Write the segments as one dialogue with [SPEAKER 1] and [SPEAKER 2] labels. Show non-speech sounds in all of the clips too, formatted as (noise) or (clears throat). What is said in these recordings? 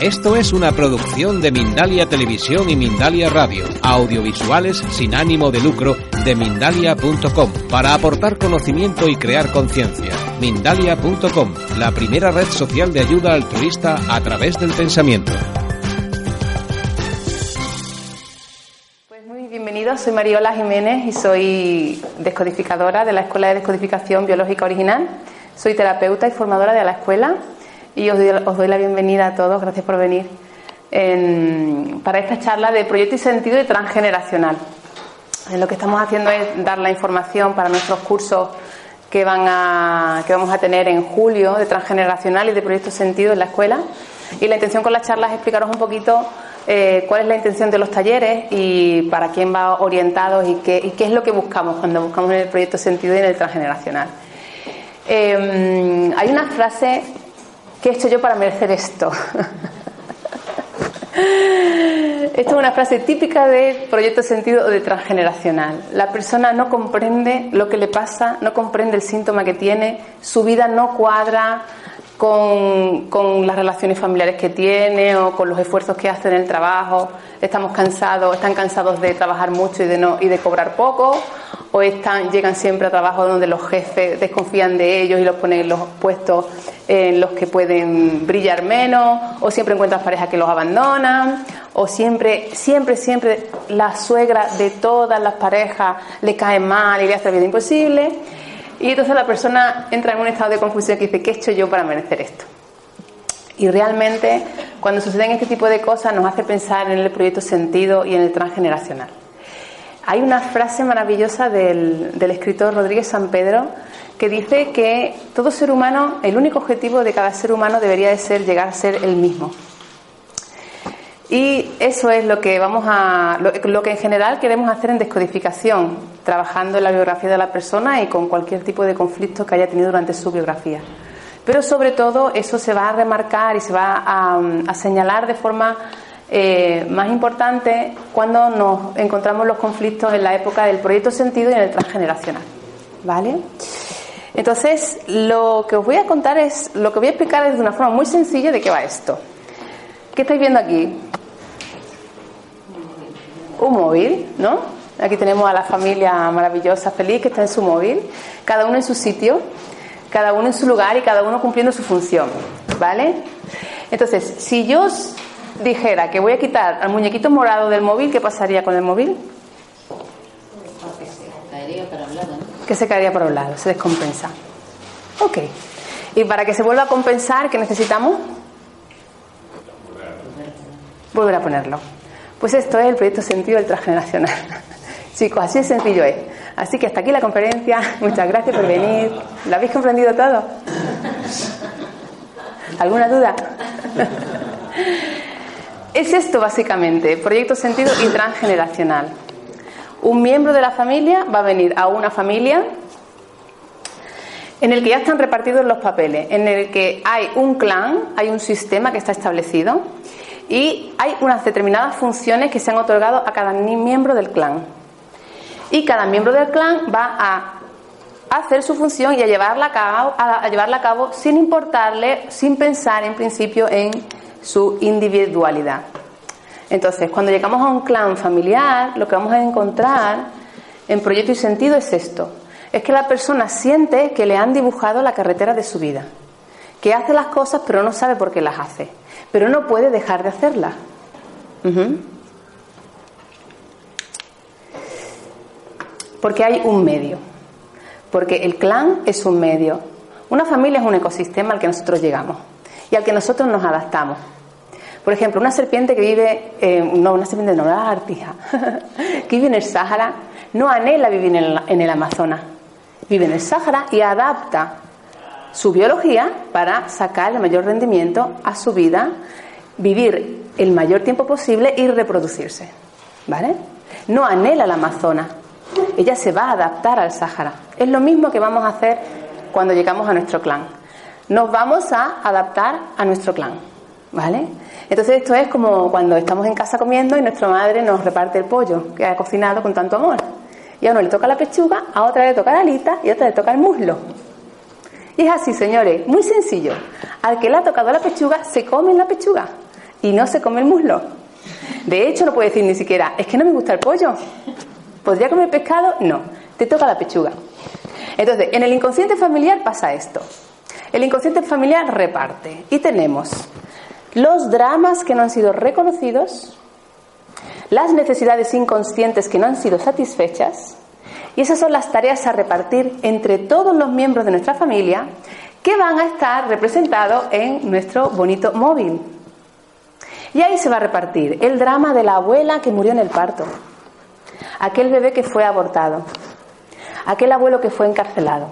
[SPEAKER 1] Esto es una producción de Mindalia Televisión y Mindalia Radio, audiovisuales sin ánimo de lucro de mindalia.com, para aportar conocimiento y crear conciencia. Mindalia.com, la primera red social de ayuda altruista a través del pensamiento.
[SPEAKER 2] Pues muy bienvenidos, soy Mariola Jiménez y soy descodificadora de la Escuela de Descodificación Biológica Original. Soy terapeuta y formadora de la escuela y os doy, la bienvenida a todos, gracias por venir, para esta charla de proyecto y sentido de transgeneracional. lo que estamos haciendo es dar la información para nuestros cursos que, van a, que vamos a tener en julio de transgeneracional y de proyecto sentido en la escuela. Y la intención con las charlas es explicaros un poquito eh, cuál es la intención de los talleres y para quién va orientado y qué, qué es lo que buscamos cuando buscamos en el proyecto sentido y en el transgeneracional. Eh, hay una frase ¿Qué he hecho yo para merecer esto? (laughs) Esto es una frase típica de proyecto sentido o de transgeneracional. La persona no comprende lo que le pasa, no comprende el síntoma que tiene, su vida no cuadra con, con, las relaciones familiares que tiene o con los esfuerzos que hace en el trabajo. Estamos cansados, están cansados de trabajar mucho y de, no, y de cobrar poco, o están, llegan siempre a trabajo donde los jefes desconfían de ellos y los ponen en los puestos en los que pueden brillar menos, o siempre encuentran parejas que los abandonan, o siempre, siempre, siempre la suegra de todas las parejas le cae mal y le hace la vida imposible. Y entonces la persona entra en un estado de confusión que dice, ¿qué he hecho yo para merecer esto? Y realmente, cuando suceden este tipo de cosas, nos hace pensar en el proyecto sentido y en el transgeneracional. Hay una frase maravillosa del, escritor Rodríguez San Pedro que dice que todo ser humano, el único objetivo de cada ser humano debería de ser llegar a ser el mismo. Y eso es lo que vamos a, lo, que en general queremos hacer en descodificación, trabajando en la biografía de la persona y con cualquier tipo de conflicto que haya tenido durante su biografía. Pero sobre todo eso se va a remarcar y se va a, señalar de forma eh, más importante cuando nos encontramos los conflictos en la época del proyecto sentido y en el transgeneracional. ¿Vale? Entonces, lo que os voy a contar es, lo que voy a explicar es de una forma muy sencilla de qué va esto. ¿Qué estáis viendo aquí? Un móvil, ¿no? Aquí tenemos a la familia maravillosa, feliz, que está en su móvil, cada uno en su sitio, cada uno en su lugar y cada uno cumpliendo su función, ¿vale? Entonces, si yo os dijera que voy a quitar al muñequito morado del móvil, ¿qué pasaría con el móvil? Que se caería por un lado, se descompensa. Ok. Y para que se vuelva a compensar, ¿qué necesitamos? Volver a ponerlo. Pues esto es el proyecto sentido del transgeneracional. (laughs) Chicos, así de sencillo es. Así que hasta aquí la conferencia. Muchas gracias por venir. ¿Lo habéis comprendido todo? ¿Alguna duda? (laughs) es esto básicamente, proyecto sentido y transgeneracional. Un miembro de la familia va a venir a una familia en el que ya están repartidos los papeles, en el que hay un clan, hay un sistema que está establecido y hay unas determinadas funciones que se han otorgado a cada miembro del clan. Y cada miembro del clan va a hacer su función y a llevarla a cabo, a llevarla a cabo sin importarle, sin pensar en principio en su individualidad. Entonces, cuando llegamos a un clan familiar, lo que vamos a encontrar en proyecto y sentido es esto. Es que la persona siente que le han dibujado la carretera de su vida, que hace las cosas pero no sabe por qué las hace pero no puede dejar de hacerla. Porque hay un medio. Porque el clan es un medio. Una familia es un ecosistema al que nosotros llegamos y al que nosotros nos adaptamos. Por ejemplo, una serpiente que vive, no, una serpiente no, una artija, (laughs) que vive en el Sáhara, no anhela vivir en el, en el Amazonas. Vive en el Sáhara y adapta su biología para sacar el mayor rendimiento a su vida vivir el mayor tiempo posible y reproducirse. ¿Vale? No anhela la Amazona. Ella se va a adaptar al Sáhara. Es lo mismo que vamos a hacer cuando llegamos a nuestro clan. Nos vamos a adaptar a nuestro clan. ¿Vale? Entonces esto es como cuando estamos en casa comiendo y nuestra madre nos reparte el pollo que ha cocinado con tanto amor. Y a uno le toca la pechuga, a otra le toca la alita y a otra le toca el muslo. Y es así, señores, muy sencillo. Al que le ha tocado la pechuga, se come la pechuga y no se come el muslo. De hecho, no puede decir ni siquiera, es que no me gusta el pollo. ¿Podría comer pescado? No, te toca la pechuga. Entonces, en el inconsciente familiar pasa esto. El inconsciente familiar reparte y tenemos los dramas que no han sido reconocidos, las necesidades inconscientes que no han sido satisfechas, y esas son las tareas a repartir entre todos los miembros de nuestra familia que van a estar representados en nuestro bonito móvil. Y ahí se va a repartir el drama de la abuela que murió en el parto, aquel bebé que fue abortado, aquel abuelo que fue encarcelado,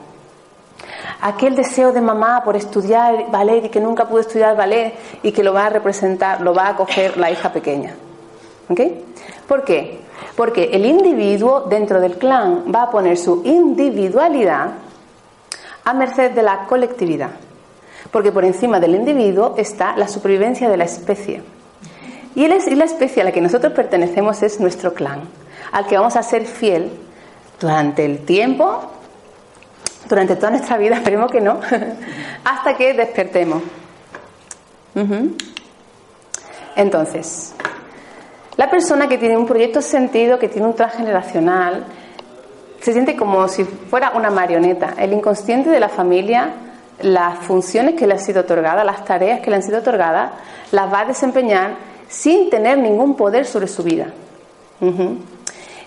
[SPEAKER 2] aquel deseo de mamá por estudiar ballet y que nunca pudo estudiar ballet y que lo va a representar, lo va a coger la hija pequeña. ¿Ok? ¿Por qué? Porque el individuo dentro del clan va a poner su individualidad a merced de la colectividad. Porque por encima del individuo está la supervivencia de la especie. Y la especie a la que nosotros pertenecemos es nuestro clan, al que vamos a ser fiel durante el tiempo, durante toda nuestra vida, (laughs) esperemos que no, (laughs) hasta que despertemos. Entonces, la persona que tiene un proyecto sentido, que tiene un transgeneracional, se siente como si fuera una marioneta. El inconsciente de la familia, las funciones que le han sido otorgadas, las tareas que le han sido otorgadas, las va a desempeñar sin tener ningún poder sobre su vida.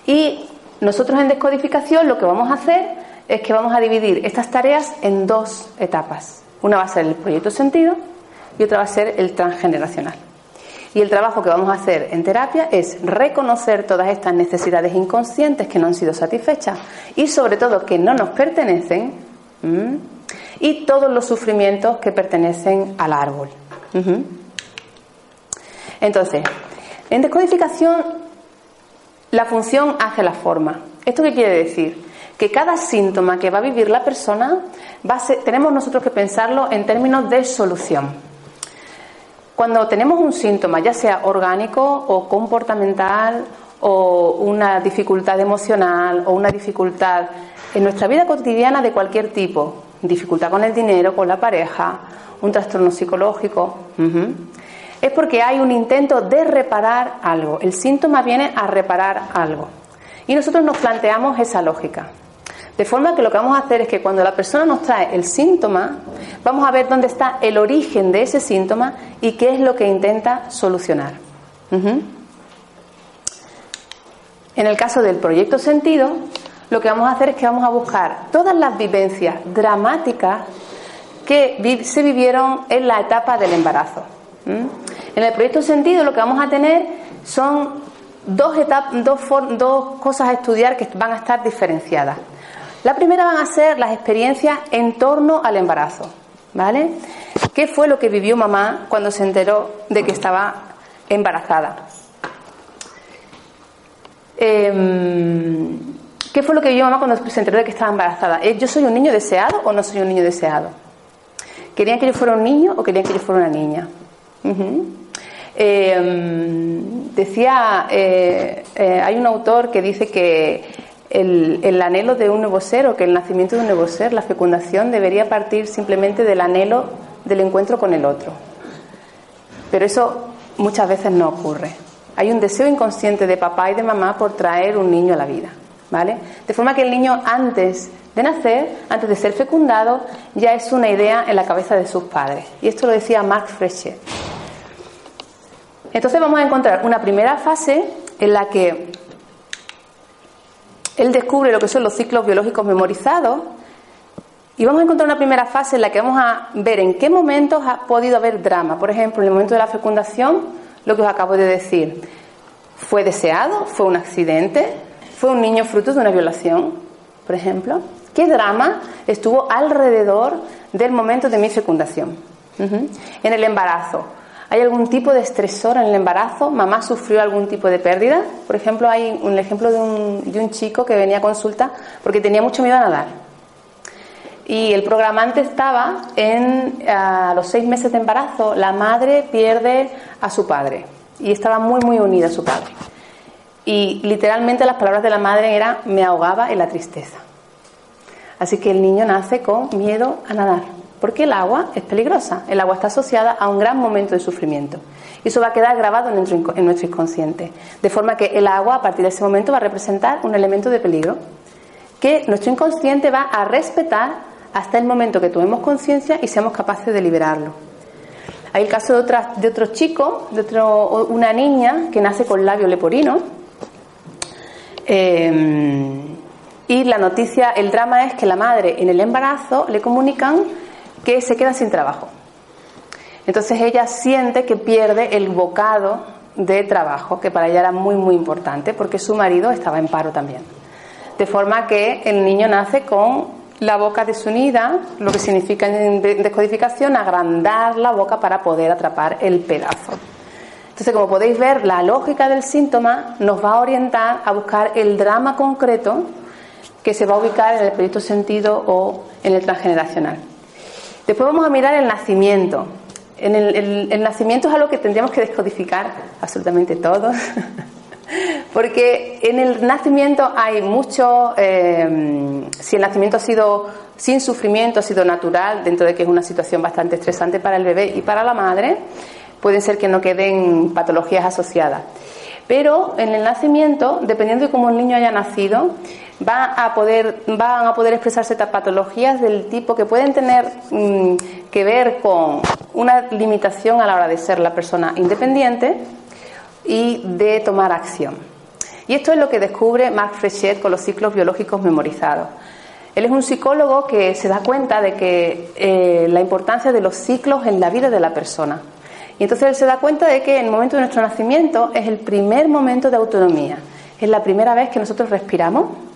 [SPEAKER 2] Y nosotros en descodificación lo que vamos a hacer es que vamos a dividir estas tareas en dos etapas. Una va a ser el proyecto sentido y otra va a ser el transgeneracional. Y el trabajo que vamos a hacer en terapia es reconocer todas estas necesidades inconscientes que no han sido satisfechas y sobre todo que no nos pertenecen y todos los sufrimientos que pertenecen al árbol. Entonces, en descodificación, la función hace la forma. ¿Esto qué quiere decir? Que cada síntoma que va a vivir la persona, tenemos nosotros que pensarlo en términos de solución. Cuando tenemos un síntoma, ya sea orgánico o comportamental, o una dificultad emocional, o una dificultad en nuestra vida cotidiana de cualquier tipo, dificultad con el dinero, con la pareja, un trastorno psicológico, es porque hay un intento de reparar algo. El síntoma viene a reparar algo. Y nosotros nos planteamos esa lógica. De forma que lo que vamos a hacer es que cuando la persona nos trae el síntoma, vamos a ver dónde está el origen de ese síntoma y qué es lo que intenta solucionar. En el caso del proyecto sentido, lo que vamos a hacer es que vamos a buscar todas las vivencias dramáticas que se vivieron en la etapa del embarazo. En el proyecto sentido lo que vamos a tener son dos, dos, dos cosas a estudiar que van a estar diferenciadas. La primera van a ser las experiencias en torno al embarazo. ¿Vale? ¿Qué fue lo que vivió mamá cuando se enteró de que estaba embarazada? Em, ¿Qué fue lo que vivió mamá cuando se enteró de que estaba embarazada? ¿Yo soy un niño deseado o no soy un niño deseado? ¿Querían que yo fuera un niño o querían que yo fuera una niña? Em, decía, eh, eh, hay un autor que dice que el, anhelo de un nuevo ser o que el nacimiento de un nuevo ser, la fecundación, debería partir simplemente del anhelo del encuentro con el otro. Pero eso muchas veces no ocurre. Hay un deseo inconsciente de papá y de mamá por traer un niño a la vida. ¿Vale? De forma que el niño antes de nacer, antes de ser fecundado, ya es una idea en la cabeza de sus padres. Y esto lo decía Mark Fresher. Entonces vamos a encontrar una primera fase en la que él descubre lo que son los ciclos biológicos memorizados y vamos a encontrar una primera fase en la que vamos a ver en qué momentos ha podido haber drama. Por ejemplo, en el momento de la fecundación, lo que os acabo de decir, ¿fue deseado? ¿Fue un accidente? ¿Fue un niño fruto de una violación? Por ejemplo, ¿qué drama estuvo alrededor del momento de mi fecundación? En el embarazo, ¿Hay algún tipo de estresor en el embarazo? ¿Mamá sufrió algún tipo de pérdida? Por ejemplo, hay un ejemplo de un, de un chico que venía a consulta porque tenía mucho miedo a nadar. Y el programante estaba en a los seis meses de embarazo, la madre pierde a su padre y estaba muy, muy unida a su padre. Y literalmente las palabras de la madre eran, me ahogaba en la tristeza. Así que el niño nace con miedo a nadar, porque el agua es peligrosa, el agua está asociada a un gran momento de sufrimiento. Y eso va a quedar grabado en nuestro, en nuestro inconsciente. De forma que el agua a partir de ese momento va a representar un elemento de peligro que nuestro inconsciente va a respetar hasta el momento que tomemos conciencia y seamos capaces de liberarlo. Hay el caso de, otra, de otro chico, de otro, una niña que nace con labio leporino. Eh, y la noticia, el drama es que la madre en el embarazo le comunican que se queda sin trabajo. Entonces ella siente que pierde el bocado de trabajo, que para ella era muy, muy importante, porque su marido estaba en paro también. De forma que el niño nace con la boca desunida, lo que significa en descodificación agrandar la boca para poder atrapar el pedazo. Entonces, como podéis ver, la lógica del síntoma nos va a orientar a buscar el drama concreto que se va a ubicar en el proyecto sentido o en el transgeneracional. Después vamos a mirar el nacimiento. En el, nacimiento es algo que tendríamos que descodificar absolutamente todos, (laughs) porque en el nacimiento hay mucho, eh, si el nacimiento ha sido sin sufrimiento, ha sido natural, dentro de que es una situación bastante estresante para el bebé y para la madre, pueden ser que no queden patologías asociadas. Pero en el nacimiento, dependiendo de cómo el niño haya nacido, va a poder, van a poder expresarse patologías del tipo que pueden tener mm, que ver con una limitación a la hora de ser la persona independiente y de tomar acción. Y esto es lo que descubre Marc Frechet con los ciclos biológicos memorizados. Él es un psicólogo que se da cuenta de que eh, la importancia de los ciclos en la vida de la persona. Y entonces él se da cuenta de que el momento de nuestro nacimiento es el primer momento de autonomía. Es la primera vez que nosotros respiramos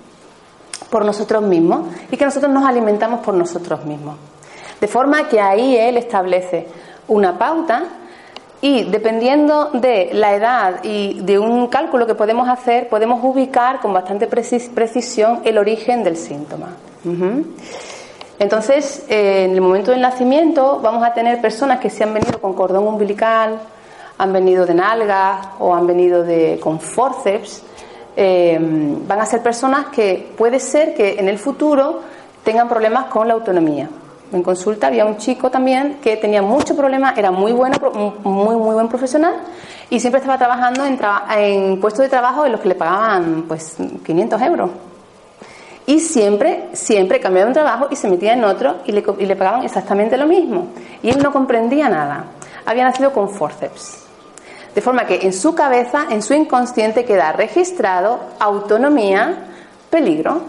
[SPEAKER 2] por nosotros mismos y que nosotros nos alimentamos por nosotros mismos. De forma que ahí él establece una pauta y dependiendo de la edad y de un cálculo que podemos hacer, podemos ubicar con bastante precisión el origen del síntoma. Entonces, eh, en el momento del nacimiento vamos a tener personas que se han venido con cordón umbilical, han venido de nalgas o han venido de, con forceps. Eh, van a ser personas que puede ser que en el futuro tengan problemas con la autonomía. En consulta había un chico también que tenía muchos problemas, era muy bueno, muy muy buen profesional y siempre estaba trabajando en, en puestos de trabajo en los que le pagaban pues 500 euros y siempre, siempre cambiaba un trabajo y se metía en otro y le, y le pagaban exactamente lo mismo. Y él no comprendía nada. Había nacido con forceps. De forma que en su cabeza, en su inconsciente, queda registrado autonomía, peligro.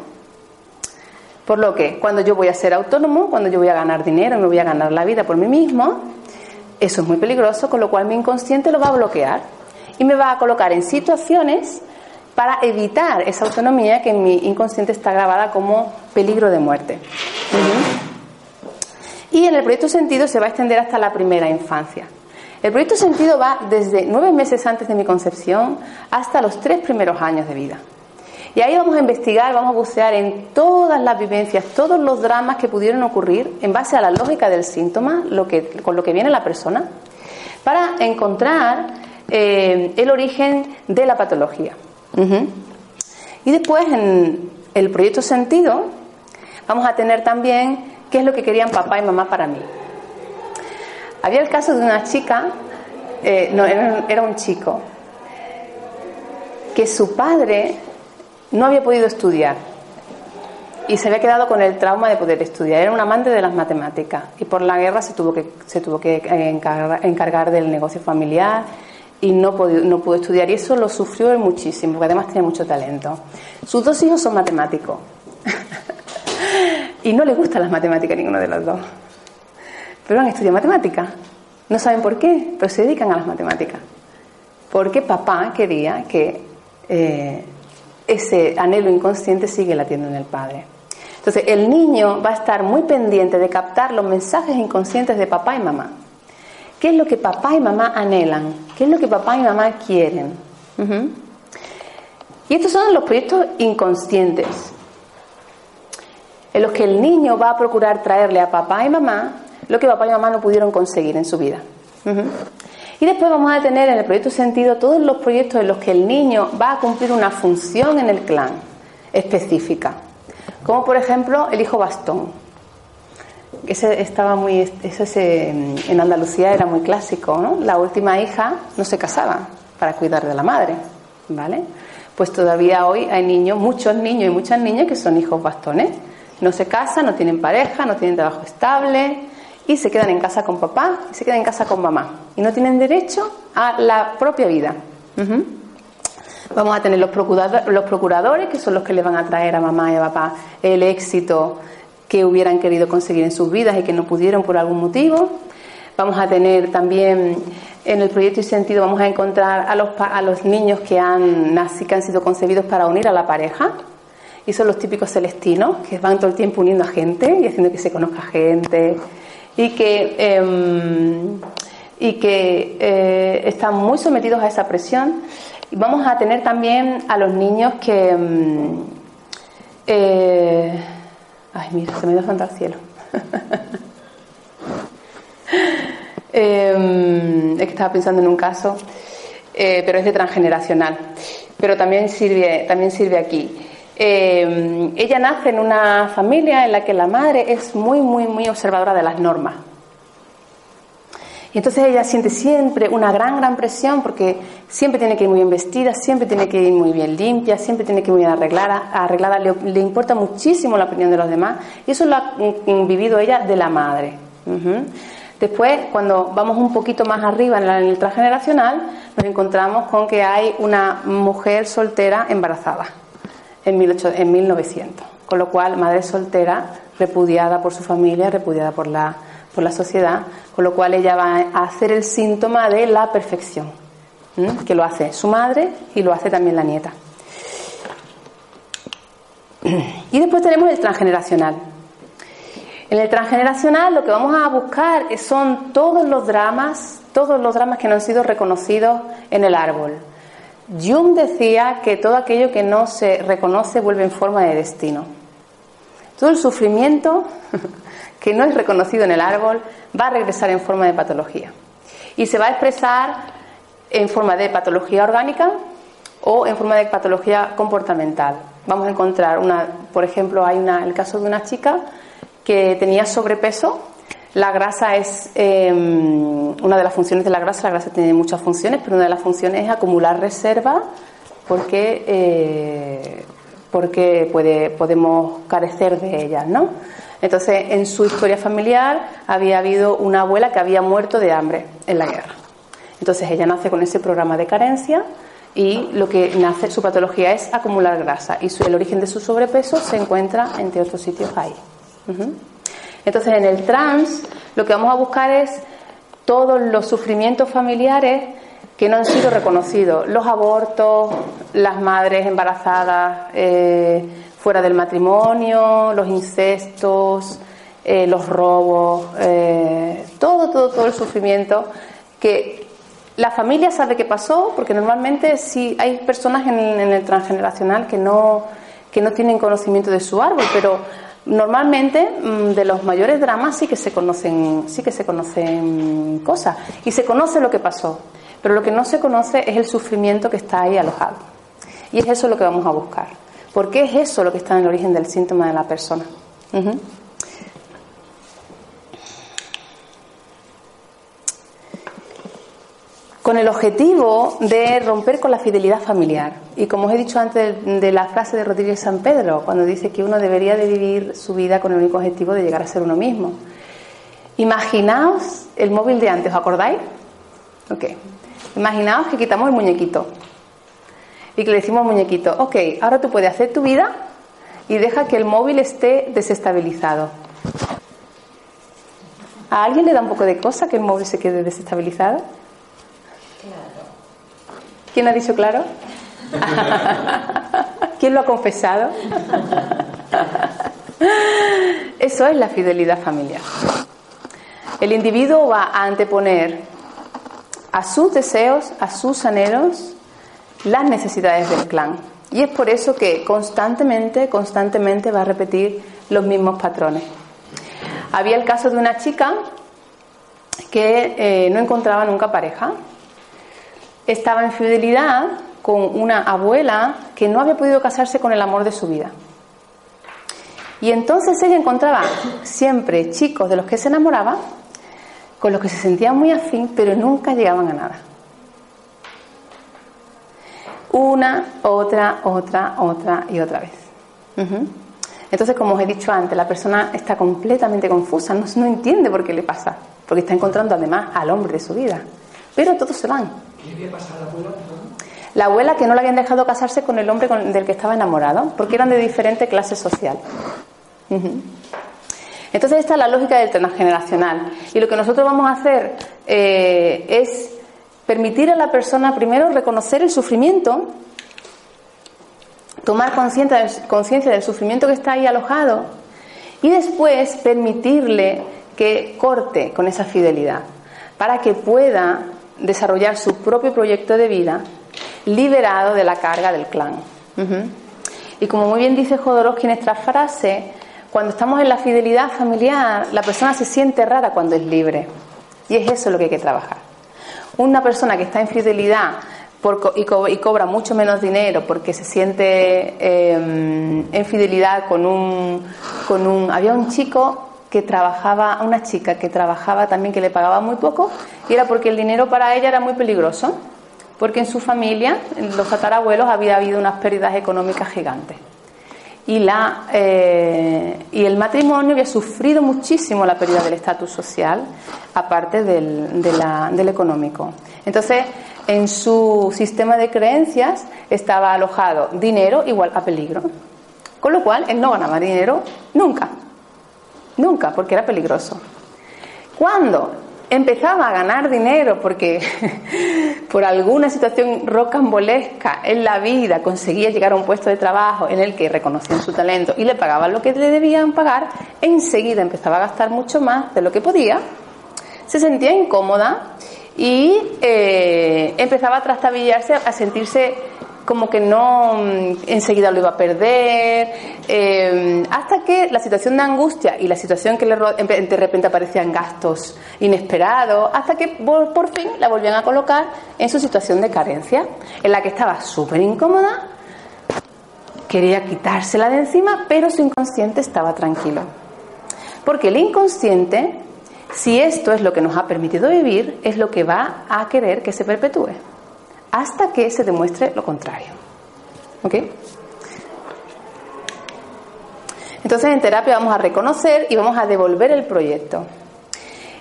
[SPEAKER 2] Por lo que cuando yo voy a ser autónomo, cuando yo voy a ganar dinero, me voy a ganar la vida por mí mismo, eso es muy peligroso, con lo cual mi inconsciente lo va a bloquear y me va a colocar en situaciones para evitar esa autonomía que en mi inconsciente está grabada como peligro de muerte. Y en el proyecto sentido se va a extender hasta la primera infancia. El proyecto sentido va desde nueve meses antes de mi concepción hasta los tres primeros años de vida. Y ahí vamos a investigar, vamos a bucear en todas las vivencias, todos los dramas que pudieron ocurrir en base a la lógica del síntoma, con lo que viene la persona, para encontrar eh, el origen de la patología. Y después en el proyecto sentido vamos a tener también qué es lo que querían papá y mamá para mí. Había el caso de una chica, eh, no, era un chico, que su padre no había podido estudiar y se había quedado con el trauma de poder estudiar. Era un amante de las matemáticas y por la guerra se tuvo que, se tuvo que encargar, encargar del negocio familiar y no pudo, no pudo estudiar y eso lo sufrió muchísimo, porque además tiene mucho talento. Sus dos hijos son matemáticos (laughs) y no les gustan las matemáticas a ninguno de los dos, pero han estudiado matemáticas. No saben por qué, pero se dedican a las matemáticas. Porque papá quería que eh, ese anhelo inconsciente sigue latiendo en el padre. Entonces, el niño va a estar muy pendiente de captar los mensajes inconscientes de papá y mamá ¿Qué es lo que papá y mamá anhelan? ¿Qué es lo que papá y mamá quieren? Y estos son los proyectos inconscientes, en los que el niño va a procurar traerle a papá y mamá lo que papá y mamá no pudieron conseguir en su vida. Y después vamos a tener en el proyecto sentido todos los proyectos en los que el niño va a cumplir una función en el clan específica, como por ejemplo el hijo bastón. Ese estaba muy, ese se- en Andalucía era muy clásico, ¿no? La última hija no se casaba para cuidar de la madre, ¿vale? Pues todavía hoy hay niños, muchos niños y muchas niñas que son hijos bastones. No se casan, no tienen pareja, no tienen trabajo estable y se quedan en casa con papá y se quedan en casa con mamá. Y no tienen derecho a la propia vida. Vamos a tener los los procuradores, que son los que le van a traer a mamá y a papá el éxito que hubieran querido conseguir en sus vidas y que no pudieron por algún motivo. Vamos a tener también en el proyecto y sentido, vamos a encontrar a los, a los niños que han, nacido, que han sido concebidos para unir a la pareja. Y son los típicos celestinos, que van todo el tiempo uniendo a gente y haciendo que se conozca gente. Y que, em, y que eh, están muy sometidos a esa presión. Y vamos a tener también a los niños que... em, eh, ay, mira, se me dio santo al cielo. (laughs) Eh, es que estaba pensando en un caso, eh, pero es de transgeneracional. Pero también sirve, también sirve aquí. Eh, ella nace en una familia en la que la madre es muy, muy, muy observadora de las normas. Y entonces ella siente siempre una gran, gran presión porque siempre tiene que ir muy bien vestida, siempre tiene que ir muy bien limpia, siempre tiene que ir muy bien arreglada. Le, importa muchísimo la opinión de los demás y eso lo ha vivido ella de la madre. Después, cuando vamos un poquito más arriba en, en el transgeneracional, nos encontramos con que hay una mujer soltera embarazada en, 18 en 1900. Con lo cual, madre soltera, repudiada por su familia, repudiada por la, por la sociedad, con lo cual ella va a hacer el síntoma de la perfección, que lo hace su madre y lo hace también la nieta. Y después tenemos el transgeneracional. En el transgeneracional lo que vamos a buscar son todos los dramas, todos los dramas que no han sido reconocidos en el árbol. Jung decía que todo aquello que no se reconoce vuelve en forma de destino. Todo el sufrimiento (laughs) que no es reconocido en el árbol va a regresar en forma de patología. Y se va a expresar en forma de patología orgánica o en forma de patología comportamental. Vamos a encontrar una, por ejemplo, hay una, el caso de una chica que tenía sobrepeso. La grasa es eh, una de las funciones de la grasa. La grasa tiene muchas funciones, pero una de las funciones es acumular reserva porque, eh, porque podemos carecer de ellas, ¿no? Entonces, en su historia familiar había habido una abuela que había muerto de hambre en la guerra. Entonces, ella nace con ese programa de carencia y lo que nace, su patología es acumular grasa y el origen de su sobrepeso se encuentra entre otros sitios ahí. Entonces, en el trans, lo que vamos a buscar es todos los sufrimientos familiares que no han sido reconocidos, los abortos, las madres embarazadas eh, fuera del matrimonio, los incestos, eh, los robos, eh, todo, todo, todo el sufrimiento que la familia sabe que pasó, porque normalmente sí hay personas en, en el transgeneracional que no, que no tienen conocimiento de su árbol, pero normalmente mm, de los mayores dramas sí que se conocen, sí que se conocen cosas y se conoce lo que pasó, pero lo que no se conoce es el sufrimiento que está ahí alojado. Y es eso lo que vamos a buscar. Porque es eso lo que está en el origen del síntoma de la persona. Con el objetivo de romper con la fidelidad familiar. Y como os he dicho antes de la frase de Rodríguez San Pedro, cuando dice que uno debería de vivir su vida con el único objetivo de llegar a ser uno mismo. Imaginaos el móvil de antes, ¿os acordáis? Ok. Imaginaos que quitamos el muñequito y que le decimos al muñequito, ok, ahora tú puedes hacer tu vida y deja que el móvil esté desestabilizado. ¿A alguien le da un poco de cosa que el móvil se quede desestabilizado? ¿Quién ha dicho claro? (laughs) ¿Quién lo ha confesado? Eso es la fidelidad familiar. El individuo va a anteponer a sus deseos, a sus anhelos, las necesidades del clan. Y es por eso que constantemente, constantemente va a repetir los mismos patrones. Había el caso de una chica que eh, no encontraba nunca pareja. Estaba en fidelidad con una abuela que no había podido casarse con el amor de su vida. Y entonces ella encontraba siempre chicos de los que se enamoraba, con los que se sentía muy afín, pero nunca llegaban a nada. Una, otra, otra, otra y otra vez. Entonces, como os he dicho antes, la persona está completamente confusa, no, no entiende por qué le pasa, porque está encontrando además al hombre de su vida. Pero todos se van. ¿Qué pasa a la abuela? La abuela que no le habían dejado casarse con el hombre del que estaba enamorado, porque eran de diferente clase social. Entonces esta es la lógica del transgeneracional. Y lo que nosotros vamos a hacer eh, es permitir a la persona primero reconocer el sufrimiento, tomar conciencia del sufrimiento que está ahí alojado y después permitirle que corte con esa fidelidad para que pueda desarrollar su propio proyecto de vida liberado de la carga del clan. Y como muy bien dice Jodorowsky en esta frase, cuando estamos en la fidelidad familiar, la persona se siente rara cuando es libre. Y es eso lo que hay que trabajar. Una persona que está en fidelidad y, cobra mucho menos dinero porque se siente em, en fidelidad con un, con un... Había un chico que trabajaba, una chica que trabajaba también que le pagaba muy poco y era porque el dinero para ella era muy peligroso porque en su familia, en los tatarabuelos, había habido unas pérdidas económicas gigantes. Y, la, eh, y el matrimonio había sufrido muchísimo la pérdida del estatus social, aparte del, del económico. Entonces, en su sistema de creencias estaba alojado dinero igual a peligro. Con lo cual, él no ganaba dinero nunca. Nunca, porque era peligroso. Cuando empezaba a ganar dinero porque (laughs) por alguna situación rocambolesca en la vida conseguía llegar a un puesto de trabajo en el que reconocían su talento y le pagaban lo que le debían pagar, enseguida empezaba a gastar mucho más de lo que podía, se sentía incómoda y eh, empezaba a trastabillarse, a sentirse como que no mm, enseguida lo iba a perder, eh, hasta que la situación de angustia y la situación que le de repente aparecían gastos inesperados, hasta que por, fin la volvían a colocar en su situación de carencia, en la que estaba súper incómoda, quería quitársela de encima, pero su inconsciente estaba tranquilo. Porque el inconsciente, si esto es lo que nos ha permitido vivir, es lo que va a querer que se perpetúe hasta que se demuestre lo contrario. ¿Ok? Entonces en terapia vamos a reconocer y vamos a devolver el proyecto.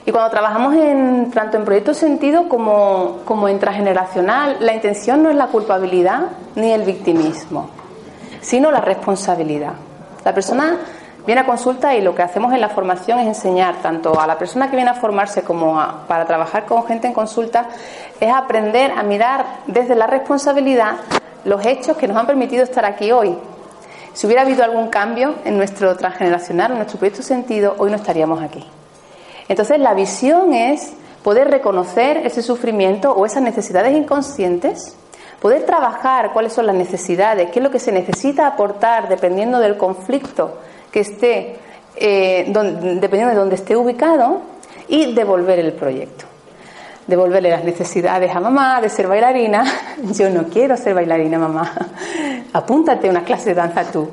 [SPEAKER 2] Y cuando trabajamos en, tanto en proyecto sentido como, como en transgeneracional, la intención no es la culpabilidad ni el victimismo, sino la responsabilidad. La persona viene a consulta y lo que hacemos en la formación es enseñar tanto a la persona que viene a formarse como para trabajar con gente en consulta, es aprender a mirar desde la responsabilidad los hechos que nos han permitido estar aquí hoy. Si hubiera habido algún cambio en nuestro transgeneracional, en nuestro proyecto sentido, hoy no estaríamos aquí. Entonces la visión es poder reconocer ese sufrimiento o esas necesidades inconscientes, poder trabajar cuáles son las necesidades, qué es lo que se necesita aportar dependiendo del conflicto que esté, eh, dependiendo de dónde esté ubicado, y devolver el proyecto. Devolverle las necesidades a mamá de ser bailarina. (laughs) Yo no quiero ser bailarina, mamá. (laughs) Apúntate a una clase de danza tú.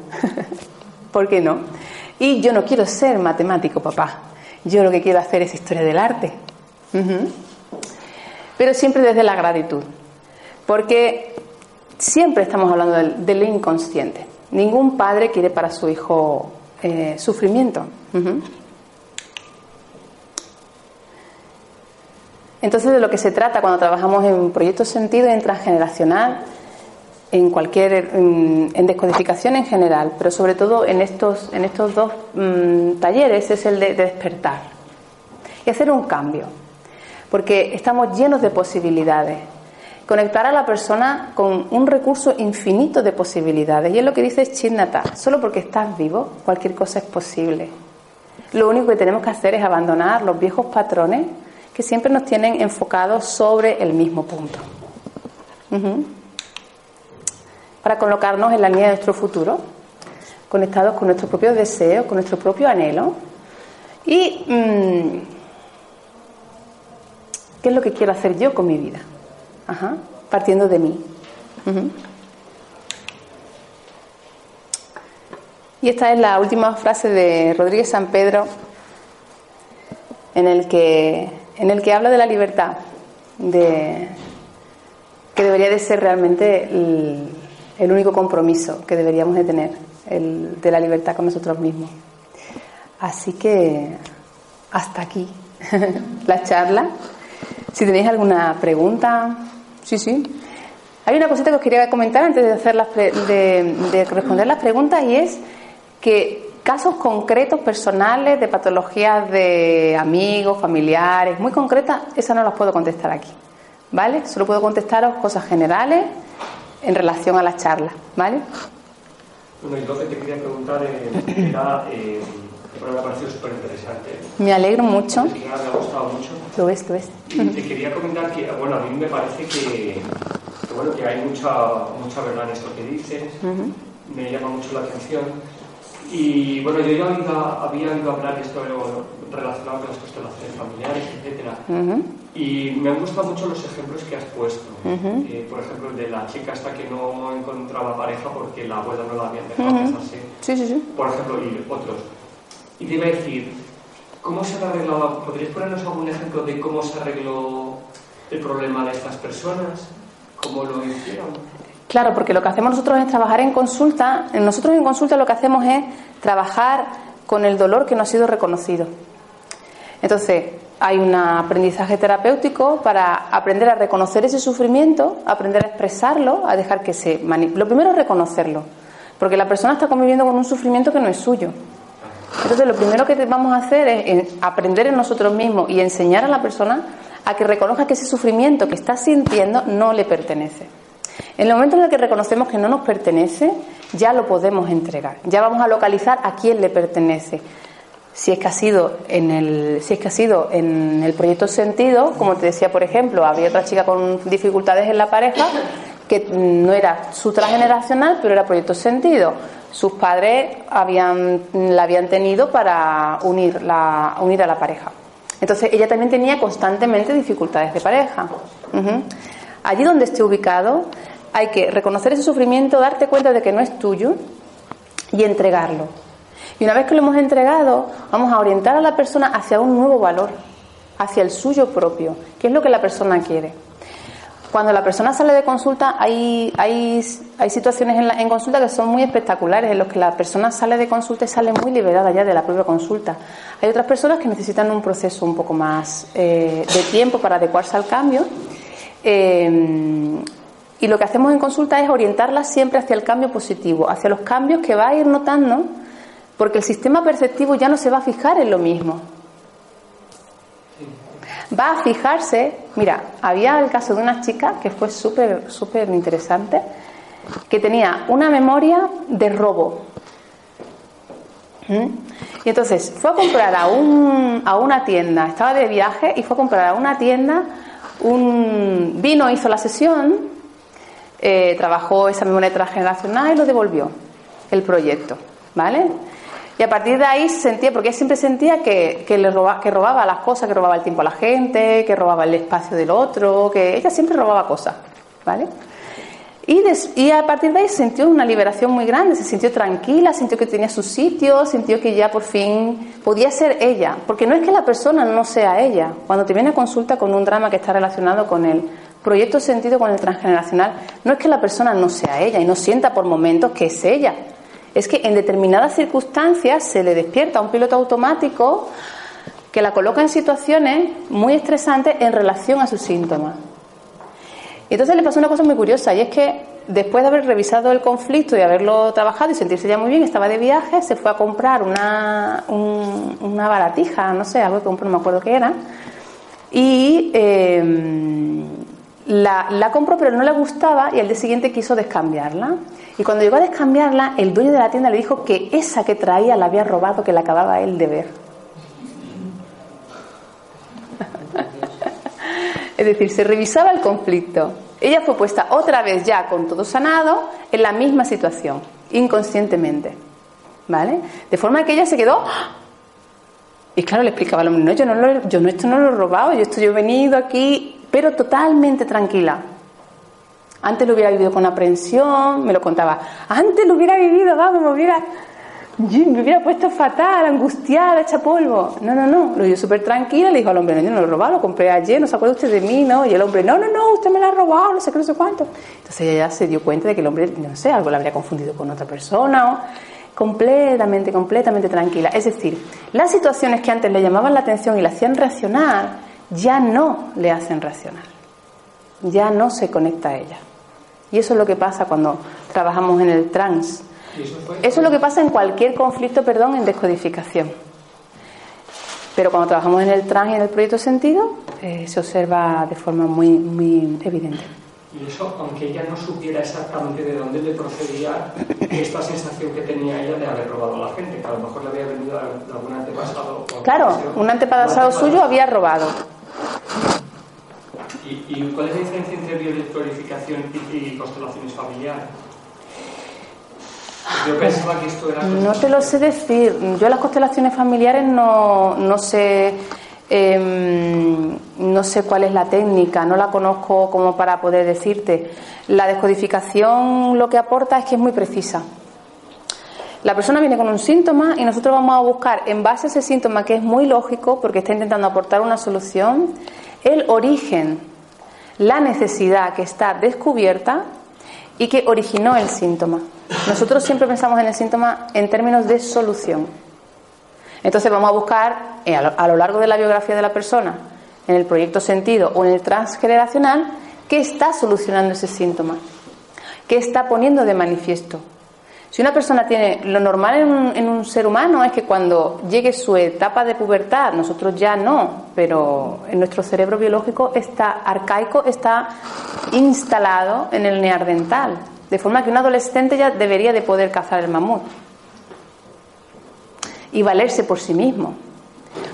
[SPEAKER 2] (laughs) ¿Por qué no? Y yo no quiero ser matemático, papá. Yo lo que quiero hacer es historia del arte. Pero siempre desde la gratitud. Porque siempre estamos hablando del inconsciente. Ningún padre quiere para su hijo eh, sufrimiento. Entonces, de lo que se trata cuando trabajamos en proyectos sentido en transgeneracional, en cualquier, en, descodificación en general, pero sobre todo en estos, en estos dos mm, talleres, es el de despertar y hacer un cambio, porque estamos llenos de posibilidades conectar a la persona con un recurso infinito de posibilidades. Y es lo que dice Chinnata, solo porque estás vivo, cualquier cosa es posible. Lo único que tenemos que hacer es abandonar los viejos patrones que siempre nos tienen enfocados sobre el mismo punto. Para colocarnos en la línea de nuestro futuro, conectados con nuestros propios deseos, con nuestro propio anhelo. Y mm, qué es lo que quiero hacer yo con mi vida, partiendo de mí. Y esta es la última frase de Rodríguez San Pedro en el que, en el que habla de la libertad, de, que debería de ser realmente el, único compromiso que deberíamos de tener, el de la libertad con nosotros mismos. Así que hasta aquí (laughs) la charla. Si tenéis alguna pregunta, sí, sí. Hay una cosita que os quería comentar antes de, hacer las de, de responder las preguntas y es que casos concretos, personales, de patologías de amigos, familiares, muy concretas, esas no las puedo contestar aquí. ¿Vale? Solo puedo contestaros cosas generales en relación a la charla. ¿Vale?
[SPEAKER 3] Bueno, entonces te quería preguntar, eh, (coughs) era, eh, me ha parecido súper interesante.
[SPEAKER 2] Me alegro mucho.
[SPEAKER 3] Me ha gustado mucho.
[SPEAKER 2] Lo ves, lo ves.
[SPEAKER 3] Y te quería comentar que, bueno, a mí me parece que, bueno, que hay mucha, mucha verdad en esto que dices. Me llama mucho la atención y bueno, yo ya había, oído hablar de esto relacionado con las constelaciones familiares, etc. Y me han gustado mucho los ejemplos que has puesto. Eh, por ejemplo, el de la chica hasta que no encontraba pareja porque la abuela no la había dejado casarse.
[SPEAKER 2] Sí, sí, sí.
[SPEAKER 3] Por ejemplo, y otros. Y te iba a decir, ¿cómo se ha arreglado? ¿Podrías ponernos algún ejemplo de cómo se arregló el problema de estas personas? ¿Cómo lo hicieron?
[SPEAKER 2] Claro, porque lo que hacemos nosotros es trabajar en consulta. Nosotros en consulta lo que hacemos es trabajar con el dolor que no ha sido reconocido. Entonces, hay un aprendizaje terapéutico para aprender a reconocer ese sufrimiento, aprender a expresarlo, a dejar que se Lo primero es reconocerlo, porque la persona está conviviendo con un sufrimiento que no es suyo. Entonces, lo primero que vamos a hacer es aprender en nosotros mismos y enseñar a la persona a que reconozca que ese sufrimiento que está sintiendo no le pertenece. En el momento en el que reconocemos que no nos pertenece, ya lo podemos entregar. Ya vamos a localizar a quién le pertenece. Si es que ha sido en el, si es que ha sido en el proyecto sentido, como te decía, por ejemplo, había otra chica con dificultades en la pareja que no era su transgeneracional, pero era proyecto sentido. Sus padres habían, la habían tenido para unir, la, unir a la pareja. Entonces ella también tenía constantemente dificultades de pareja. Allí donde esté ubicado, hay que reconocer ese sufrimiento, darte cuenta de que no es tuyo y entregarlo. Y una vez que lo hemos entregado, vamos a orientar a la persona hacia un nuevo valor, hacia el suyo propio, que es lo que la persona quiere. Cuando la persona sale de consulta, hay, hay, hay situaciones en, en, consulta que son muy espectaculares, en los que la persona sale de consulta y sale muy liberada ya de la propia consulta. Hay otras personas que necesitan un proceso un poco más eh, de tiempo para adecuarse al cambio. Eh, y lo que hacemos en consulta es orientarla siempre hacia el cambio positivo, hacia los cambios que va a ir notando, porque el sistema perceptivo ya no se va a fijar en lo mismo. Va a fijarse, mira, había el caso de una chica que fue súper, súper interesante, que tenía una memoria de robo. ¿Mm? Y entonces fue a comprar a, un, a una tienda, estaba de viaje y fue a comprar a una tienda un vino, hizo la sesión eh, trabajó esa memoria transgeneracional y lo devolvió el proyecto, ¿vale? Y a partir de ahí sentía, porque siempre sentía que, le robaba, que robaba las cosas, que robaba el tiempo a la gente, que robaba el espacio del otro, que ella siempre robaba cosas, ¿vale? Y, y, a partir de ahí sintió una liberación muy grande, se sintió tranquila, sintió que tenía su sitio, sintió que ya por fin podía ser ella, porque no es que la persona no sea ella, cuando te viene a consulta con un drama que está relacionado con el proyecto sentido con el transgeneracional, no es que la persona no sea ella y no sienta por momentos que es ella, es que en determinadas circunstancias se le despierta un piloto automático que la coloca en situaciones muy estresantes en relación a sus síntomas. Y entonces le pasó una cosa muy curiosa y es que después de haber revisado el conflicto y haberlo trabajado y sentirse ya muy bien, estaba de viaje, se fue a comprar una, una baratija, no sé, algo que compró, no me acuerdo qué era, y eh, la, compró pero no le gustaba y al día siguiente quiso descambiarla. Y cuando llegó a descambiarla, el dueño de la tienda le dijo que esa que traía la había robado, que la acababa él de ver. (laughs) Es decir, se revisaba el conflicto. Ella fue puesta otra vez ya con todo sanado en la misma situación, inconscientemente. ¿Vale? De forma que ella se quedó. Y claro, le explicaba al hombre, no, yo no, lo, yo no, esto no lo he robado, yo esto yo he venido aquí, pero totalmente tranquila. Antes lo hubiera vivido con aprensión, me lo contaba. Antes lo hubiera vivido, vamos, me hubiera, hubiera puesto fatal, angustiada, hecha polvo. No, no, no. Lo vivió súper tranquila, le dijo al hombre, no, yo no lo he robado, lo compré ayer, no se acuerda usted de mí, ¿no? Y el hombre, no, no, no, usted me lo ha robado, no sé qué, no sé cuánto. Entonces ella ya se dio cuenta de que el hombre, no sé, algo le habría confundido con otra persona o completamente, completamente tranquila. Es decir, las situaciones que antes le llamaban la atención y le hacían reaccionar, ya no le hacen reaccionar. Ya no se conecta a ella. Y eso es lo que pasa cuando trabajamos en el trans. Eso es lo que pasa en cualquier conflicto, perdón, en descodificación. Pero cuando trabajamos en el trans y en el proyecto sentido, eh, se observa de forma muy, muy evidente.
[SPEAKER 3] Y eso, aunque ella no supiera exactamente de dónde le procedía esta sensación que tenía ella de haber robado a la gente, que a lo mejor le había venido de algún antepasado.
[SPEAKER 2] Claro, un antepasado suyo había robado.
[SPEAKER 3] ¿Y, ¿Y, cuál es la diferencia entre biodescodificación y, y constelaciones familiares? Yo pensaba que esto era...
[SPEAKER 2] No te lo sé decir. Yo las constelaciones familiares no, no sé... Eh, no sé cuál es la técnica, no la conozco como para poder decirte. La descodificación lo que aporta es que es muy precisa. La persona viene con un síntoma y nosotros vamos a buscar en base a ese síntoma que es muy lógico porque está intentando aportar una solución, el origen, la necesidad que está descubierta y que originó el síntoma. Nosotros siempre pensamos en el síntoma en términos de solución. Entonces vamos a buscar eh, a lo largo de la biografía de la persona, en el proyecto sentido o en el transgeneracional, qué está solucionando ese síntoma, qué está poniendo de manifiesto. Si una persona tiene lo normal en un, en un, ser humano es que cuando llegue su etapa de pubertad, nosotros ya no, pero en nuestro cerebro biológico está arcaico, está instalado en el neardental, de forma que un adolescente ya debería de poder cazar el mamut y valerse por sí mismo.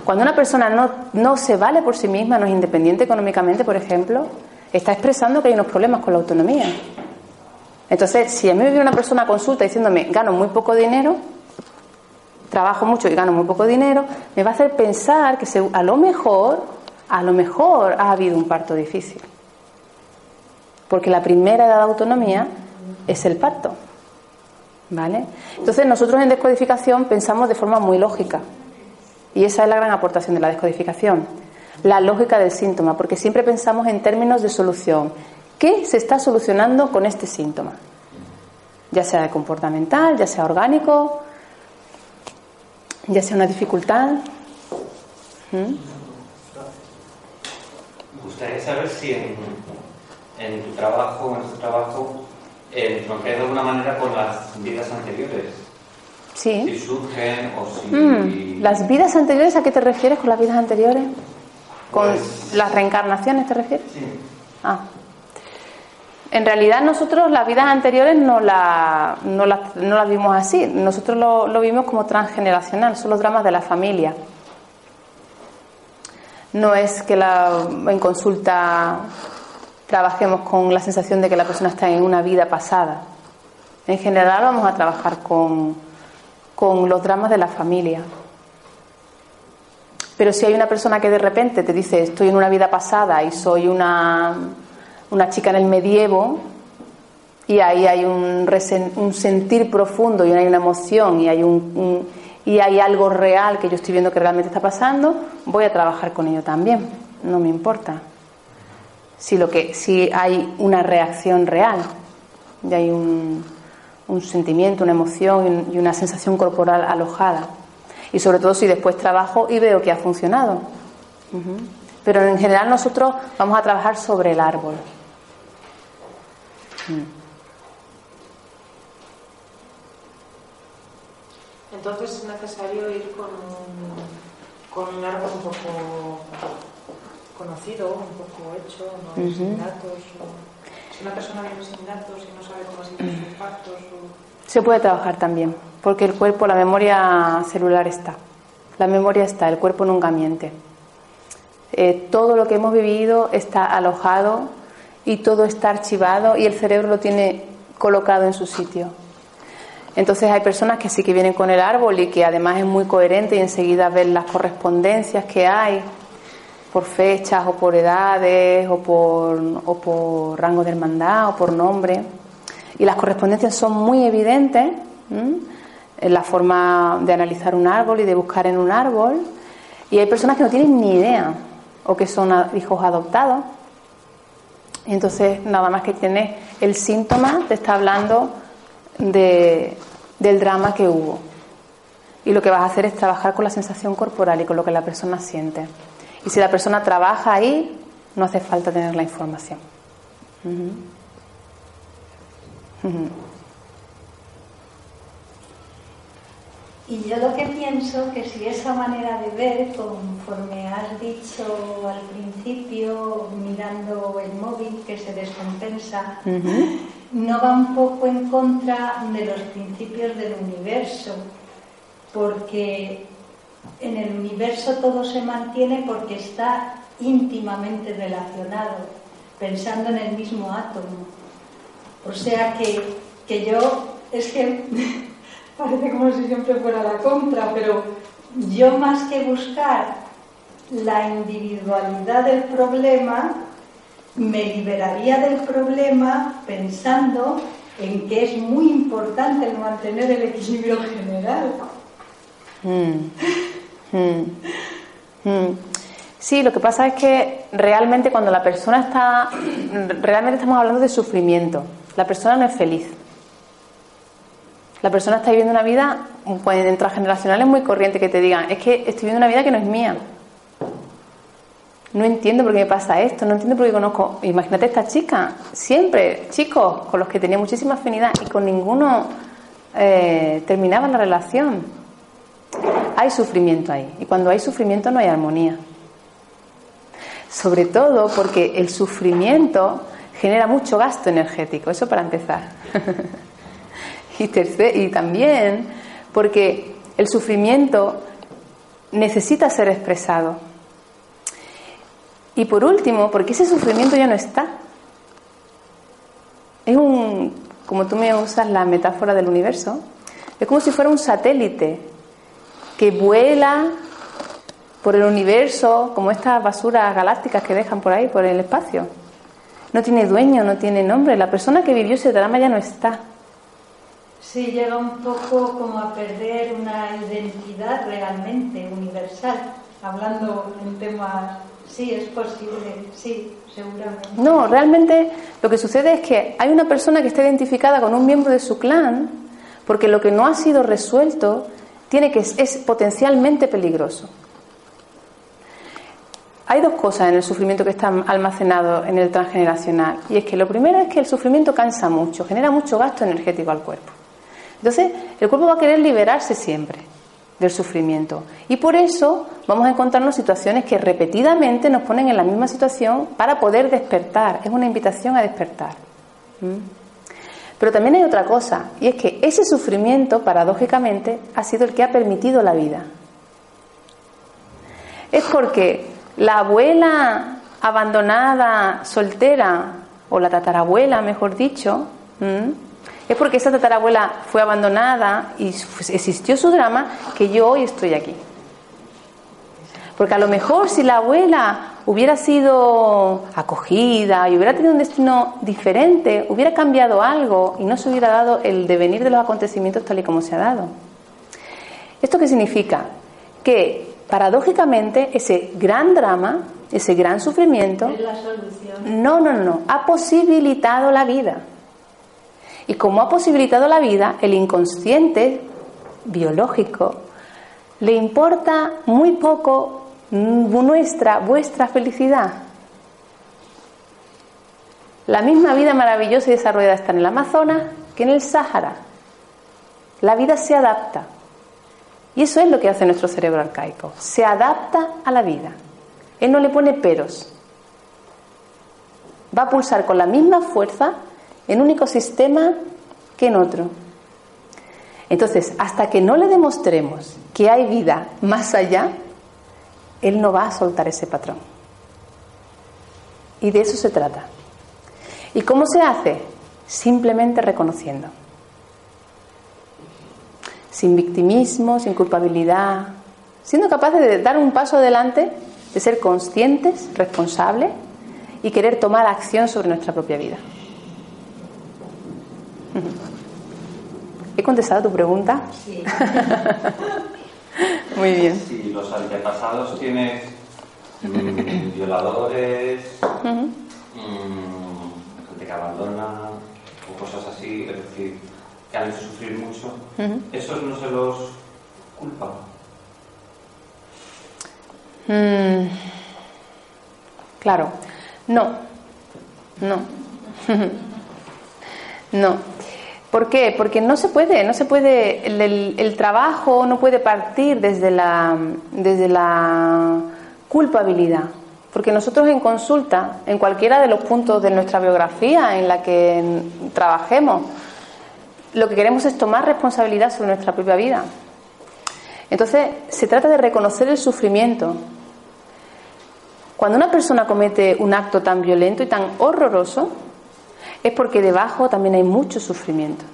[SPEAKER 2] Cuando una persona no, no se vale por sí misma, no es independiente económicamente, por ejemplo, está expresando que hay unos problemas con la autonomía. Entonces, si a mí me viene una persona a consulta diciéndome gano muy poco dinero, trabajo mucho y gano muy poco dinero, me va a hacer pensar que a lo mejor, a lo mejor ha habido un parto difícil. Porque la primera edad de autonomía es el parto. ¿Vale? Entonces nosotros en descodificación pensamos de forma muy lógica. Y esa es la gran aportación de la descodificación. La lógica del síntoma, porque siempre pensamos en términos de solución. ¿Qué se está solucionando con este síntoma? Ya sea comportamental, ya sea orgánico, ya sea una dificultad.
[SPEAKER 4] ¿Mm? Me gustaría saber si en, en tu trabajo, en nuestro trabajo, eh, de alguna manera con las vidas anteriores.
[SPEAKER 2] Sí.
[SPEAKER 4] Si surgen o si.
[SPEAKER 2] Mm. ¿Las vidas anteriores a qué te refieres con las vidas anteriores? ¿Con
[SPEAKER 4] Pues-
[SPEAKER 2] las reencarnaciones te refieres?
[SPEAKER 4] Sí.
[SPEAKER 2] Ah. En realidad nosotros las vidas anteriores no, la- no, las, no las vimos así, nosotros lo, lo vimos como transgeneracional, son los dramas de la familia. No es que la, en consulta trabajemos con la sensación de que la persona está en una vida pasada. En general vamos a trabajar con, con los dramas de la familia. Pero si hay una persona que de repente te dice estoy en una vida pasada y soy una, una chica en el medievo y ahí hay un, un sentir profundo y hay una emoción y hay, un, un- y hay algo real que yo estoy viendo que realmente está pasando, voy a trabajar con ello también, no me importa. Si, lo que, si hay una reacción real y hay un, sentimiento, una emoción y un- y una sensación corporal alojada. Y sobre todo si después trabajo y veo que ha funcionado. Pero en general nosotros vamos a trabajar sobre el árbol.
[SPEAKER 5] Entonces es necesario ir con un, con un árbol un poco un poco hecho, no
[SPEAKER 2] Ujú.
[SPEAKER 5] sin datos. o- si una persona viene sin datos y no sabe cómo ha sido sus o-
[SPEAKER 2] Se puede trabajar también, porque el cuerpo, la memoria celular está. La memoria está, el cuerpo nunca miente. eh, todo lo que hemos vivido está alojado y todo está archivado y el cerebro lo tiene colocado en su sitio. Entonces hay personas que sí que vienen con el árbol y que además es muy coherente y enseguida ven las correspondencias que hay por fechas o por edades o por, o por rango de hermandad o por nombre. Y las correspondencias son muy evidentes en la forma de analizar un árbol y de buscar en un árbol. Y hay personas que no tienen ni idea o que son hijos adoptados. Y entonces nada más que tiene el síntoma, te está hablando de, del drama que hubo. Y lo que vas a hacer es trabajar con la sensación corporal y con lo que la persona siente. Y si la persona trabaja ahí, no hace falta tener la información.
[SPEAKER 6] Y yo lo que pienso que si esa manera de ver, conforme has dicho al principio, mirando el móvil que se descompensa, no va un poco en contra de los principios del universo, porque en el universo todo se mantiene porque está íntimamente relacionado, pensando en el mismo átomo. O sea que, que yo, es que (laughs) parece como si siempre fuera la contra, pero yo más que buscar la individualidad del problema, me liberaría del problema pensando en que es muy importante el mantener el equilibrio general.
[SPEAKER 2] Mm. (laughs) Mm. Mm. Sí, lo que pasa es que realmente cuando la persona está, realmente estamos hablando de sufrimiento. La persona no es feliz. La persona está viviendo una vida, pues en transgeneracional es muy corriente que te digan, es que estoy viviendo una vida que no es mía. No entiendo por qué me pasa esto, no entiendo por qué conozco. Imagínate esta chica, siempre chicos con los que tenía muchísima afinidad y con ninguno eh, terminaba la relación. Hay sufrimiento ahí y cuando hay sufrimiento no hay armonía. Sobre todo porque el sufrimiento genera mucho gasto energético, eso para empezar. (laughs) Y, y también porque el sufrimiento necesita ser expresado. Y por último, porque ese sufrimiento ya no está. Es un, como tú me usas la metáfora del universo, es como si fuera un satélite que vuela por el universo, como estas basuras galácticas que dejan por ahí, por el espacio. No tiene dueño, no tiene nombre. La persona que vivió ese drama ya no está.
[SPEAKER 6] Sí, llega un poco como a perder una identidad realmente universal, hablando en temas, sí, es posible, sí, seguramente.
[SPEAKER 2] No, realmente lo que sucede es que hay una persona que está identificada con un miembro de su clan, porque lo que no ha sido resuelto tiene que es potencialmente peligroso. Hay dos cosas en el sufrimiento que están almacenados en el transgeneracional. Y es que lo primero es que el sufrimiento cansa mucho, genera mucho gasto energético al cuerpo. Entonces, el cuerpo va a querer liberarse siempre del sufrimiento. Y por eso vamos a encontrarnos situaciones que repetidamente nos ponen en la misma situación para poder despertar. Es una invitación a despertar. ¿Mm? Pero también hay otra cosa, y es que ese sufrimiento, paradójicamente, ha sido el que ha permitido la vida. Es porque la abuela abandonada, soltera, o la tatarabuela, mejor dicho, es porque esa tatarabuela fue abandonada y existió su drama que yo hoy estoy aquí. Porque a lo mejor si la abuela hubiera sido acogida y hubiera tenido un destino diferente, hubiera cambiado algo y no se hubiera dado el devenir de los acontecimientos tal y como se ha dado. ¿Esto qué significa? Que paradójicamente ese gran drama, ese gran sufrimiento, no, no, no, ha posibilitado la vida. Y como ha posibilitado la vida, el inconsciente biológico le importa muy poco nuestra, vuestra felicidad. La misma vida maravillosa y desarrollada está en el Amazonas que en el Sáhara. La vida se adapta. Y eso es lo que hace nuestro cerebro arcaico. Se adapta a la vida. Él no le pone peros. Va a pulsar con la misma fuerza en un ecosistema que en otro. Entonces, hasta que no le demostremos que hay vida más allá, él no va a soltar ese patrón. Y de eso se trata. ¿Y cómo se hace? Simplemente reconociendo. Sin victimismo, sin culpabilidad, siendo capaces de dar un paso adelante, de ser conscientes, responsables y querer tomar acción sobre nuestra propia vida. ¿He contestado tu pregunta?
[SPEAKER 6] Sí. (laughs) (laughs)
[SPEAKER 2] Muy bien.
[SPEAKER 4] Si los antepasados tienes mm, (laughs) violadores, mm, gente que abandona o cosas así, es decir, que han hecho sufrir mucho, ¿esos no se los culpa?
[SPEAKER 2] Mm, claro, no, no, (laughs) no. ¿Por qué? Porque no se puede, no se puede, el, trabajo no puede partir desde la, desde la culpabilidad. Porque nosotros en consulta, en cualquiera de los puntos de nuestra biografía en la que trabajemos, lo que queremos es tomar responsabilidad sobre nuestra propia vida. Entonces, se trata de reconocer el sufrimiento. Cuando una persona comete un acto tan violento y tan horroroso, es porque debajo también hay mucho sufrimiento.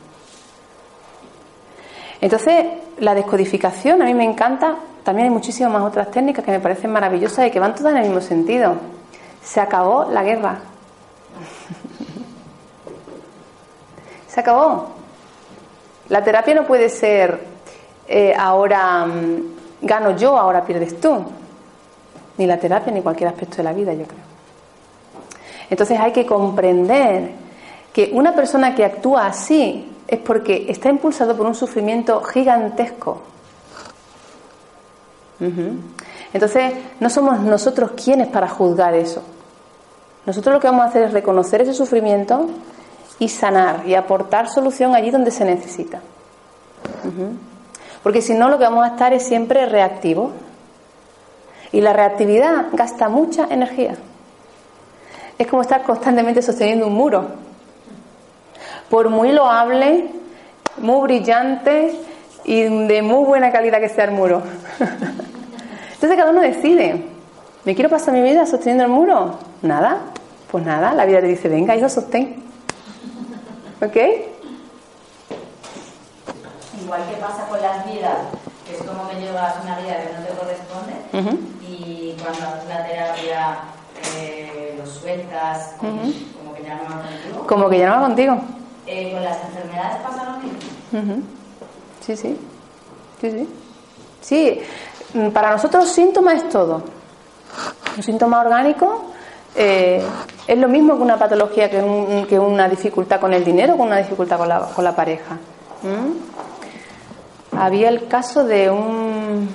[SPEAKER 2] Entonces, la descodificación a mí me encanta. También hay muchísimas más otras técnicas que me parecen maravillosas y que van todas en el mismo sentido. Se acabó la guerra. (laughs) Se acabó. La terapia no puede ser eh, ahora mm, gano yo, ahora pierdes tú. Ni la terapia ni cualquier aspecto de la vida, yo creo. Entonces hay que comprender que una persona que actúa así es porque está impulsado por un sufrimiento gigantesco. Entonces no somos nosotros quienes para juzgar eso. Nosotros lo que vamos a hacer es reconocer ese sufrimiento y sanar y aportar solución allí donde se necesita. Porque si no, lo que vamos a estar es siempre reactivo. Y la reactividad gasta mucha energía. Es como estar constantemente sosteniendo un muro. Por muy loable, muy brillante y de muy buena calidad que sea el muro. (laughs) Entonces cada uno decide. ¿Me quiero pasar mi vida sosteniendo el muro? Nada. Pues nada, la vida te dice, venga, hijo, sostén. ¿Ok?
[SPEAKER 7] Igual que pasa con las vidas, que es como que llevas una vida que no te corresponde y cuando haces la terapia eh, lo sueltas,
[SPEAKER 2] Ujú.
[SPEAKER 7] como que ya no va contigo.
[SPEAKER 2] Como que ya no va contigo.
[SPEAKER 7] Eh, con las enfermedades pasa lo mismo.
[SPEAKER 2] Sí, sí. Sí, sí. Sí, mm, para nosotros síntoma es todo. Un síntoma orgánico eh, es lo mismo que una patología, que, un- que una dificultad con el dinero, con una dificultad con la, pareja. Había el caso de un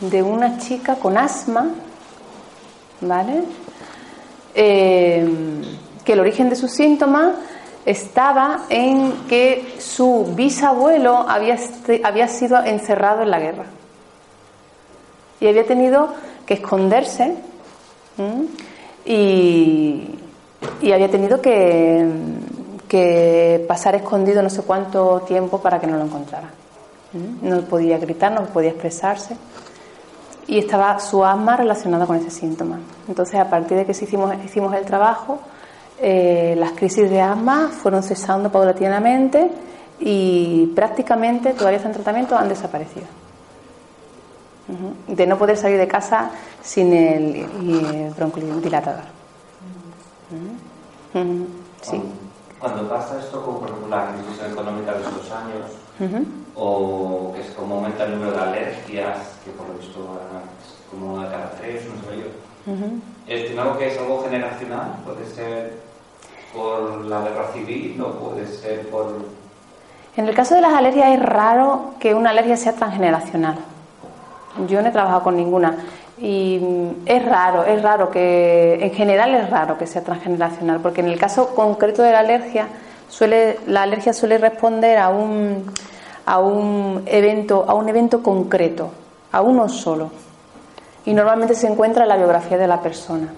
[SPEAKER 2] de una chica con asma, ¿vale? Eh, que el origen de sus síntomas estaba en que su bisabuelo había, había sido encerrado en la guerra y había tenido que esconderse y, y había tenido que, que pasar escondido no sé cuánto tiempo para que no lo encontrara. No podía gritar, no podía expresarse y estaba su asma relacionada con ese síntoma. Entonces, a partir de que hicimos, hicimos el trabajo, eh, las crisis de asma fueron cesando paulatinamente y prácticamente todavía están en tratamiento, han desaparecido. De no poder salir de casa sin el, el broncodilatador. Sí.
[SPEAKER 4] Cuando pasa esto, como por ejemplo la crisis económica de estos años, o que es como aumenta el número de alergias, que por lo visto es como una cada tres, no sé yo.
[SPEAKER 2] Ujú.
[SPEAKER 4] ¿Es algo que es algo generacional? ¿Puede ser por la guerra civil o puede ser por...?
[SPEAKER 2] En el caso de las alergias es raro que una alergia sea transgeneracional. Yo no he trabajado con ninguna. Y mm, es raro, es raro que, en general es raro que sea transgeneracional, porque en el caso concreto de la alergia, suele, la alergia suele responder a un, a un evento, a un evento concreto, a uno solo. Y normalmente se encuentra en la biografía de la persona.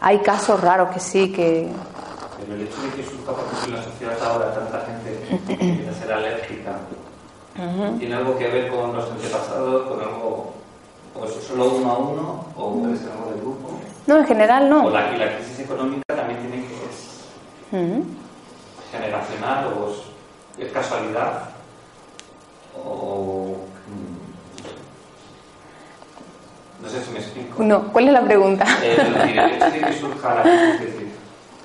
[SPEAKER 2] Hay casos raros que sí, que,
[SPEAKER 4] Pero el hecho de que surja, por ejemplo, en la sociedad ahora tanta gente que empieza a ser alérgica, ¿tiene algo que ver con los antepasados, con algo, o es solo uno a uno, o puede ser algo del grupo.
[SPEAKER 2] No, en general no.
[SPEAKER 4] O la, y la crisis económica también tiene que es
[SPEAKER 2] Mm.
[SPEAKER 4] generacional o es, es casualidad. O. mm, No sé si me explico.
[SPEAKER 2] No, ¿cuál es la pregunta?
[SPEAKER 4] El hecho de que surja la crisis, es decir,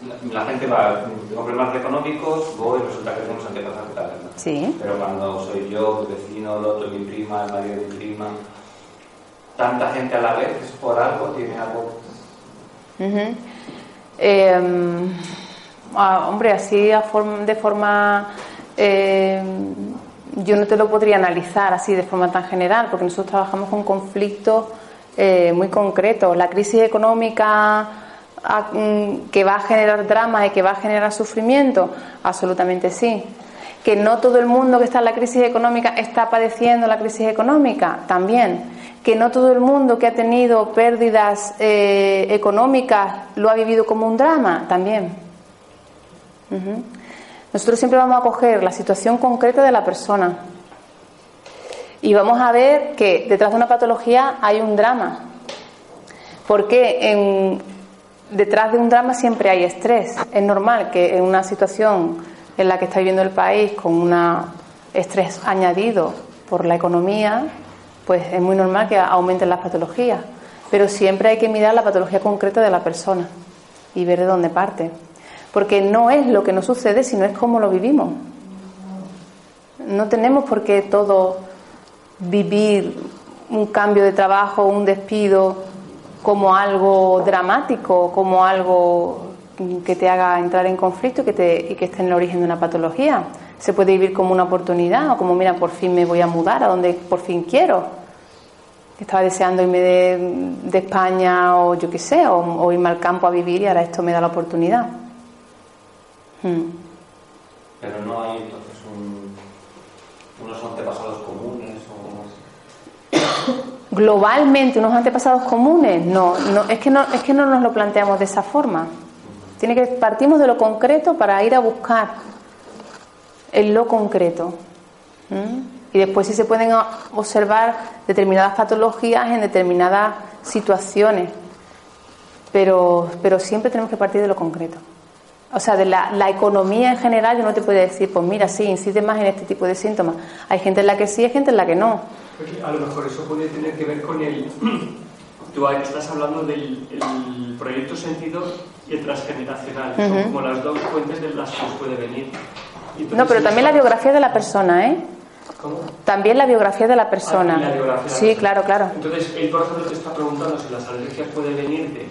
[SPEAKER 4] la, la gente va, tengo problemas económicos, voy y resulta que tenemos antepasados que tal, ¿no?
[SPEAKER 2] Sí.
[SPEAKER 4] Pero cuando soy yo, el vecino, el otro, mi prima, el marido de mi prima, tanta gente a la vez, es por algo, tiene algo.
[SPEAKER 2] Ujú. Eh, ah, hombre, así a form- de forma... eh, yo no te lo podría analizar así de forma tan general, porque nosotros trabajamos con conflictos eh, muy concretos. La crisis económica mm, que va a generar drama y que va a generar sufrimiento, absolutamente sí. Que no todo el mundo que está en la crisis económica está padeciendo la crisis económica, también. Que no todo el mundo que ha tenido pérdidas eh, económicas lo ha vivido como un drama, también. Nosotros siempre vamos a coger la situación concreta de la persona y vamos a ver que detrás de una patología hay un drama. Porque en- detrás de un drama siempre hay estrés. Es normal que en una situación en la que está viviendo el país con un estrés añadido por la economía, pues es muy normal que aumenten las patologías. Pero siempre hay que mirar la patología concreta de la persona y ver de dónde parte. Porque no es lo que nos sucede, sino es cómo lo vivimos. No tenemos por qué todo vivir un cambio de trabajo, un despido, como algo dramático, como algo que te haga entrar en conflicto y que, te, y que esté en el origen de una patología. Se puede vivir como una oportunidad o como, mira, por fin me voy a mudar a donde por fin quiero. Estaba deseando irme de, España o yo qué sé, o, irme al campo a vivir y ahora esto me da la oportunidad. Mm.
[SPEAKER 4] Pero no hay entonces un, unos antepasados.
[SPEAKER 2] Globalmente unos antepasados comunes no, no es que no es que no nos lo planteamos de esa forma. Tiene que partimos de lo concreto para ir a buscar en lo concreto y después sí se pueden observar determinadas patologías en determinadas situaciones pero siempre tenemos que partir de lo concreto o sea, de la, la economía en general, yo no te puedo decir, pues mira, sí, incide más en este tipo de síntomas. Hay gente en la que sí, hay gente en la que no.
[SPEAKER 3] A lo mejor eso puede tener que ver con el... (clears throat) Tú estás hablando del el proyecto sentido y el transgeneracional. Son
[SPEAKER 2] Ujú.
[SPEAKER 3] como las dos fuentes de las que puede venir. Entonces
[SPEAKER 2] No, pero también la biografía de la persona, ¿eh?
[SPEAKER 3] ¿Cómo?
[SPEAKER 2] También la biografía de la persona.
[SPEAKER 3] Ah, la biografía de la
[SPEAKER 2] Sí,
[SPEAKER 3] persona.
[SPEAKER 2] claro, claro.
[SPEAKER 3] Entonces, él, por ejemplo, te está preguntando si las alergias pueden venirte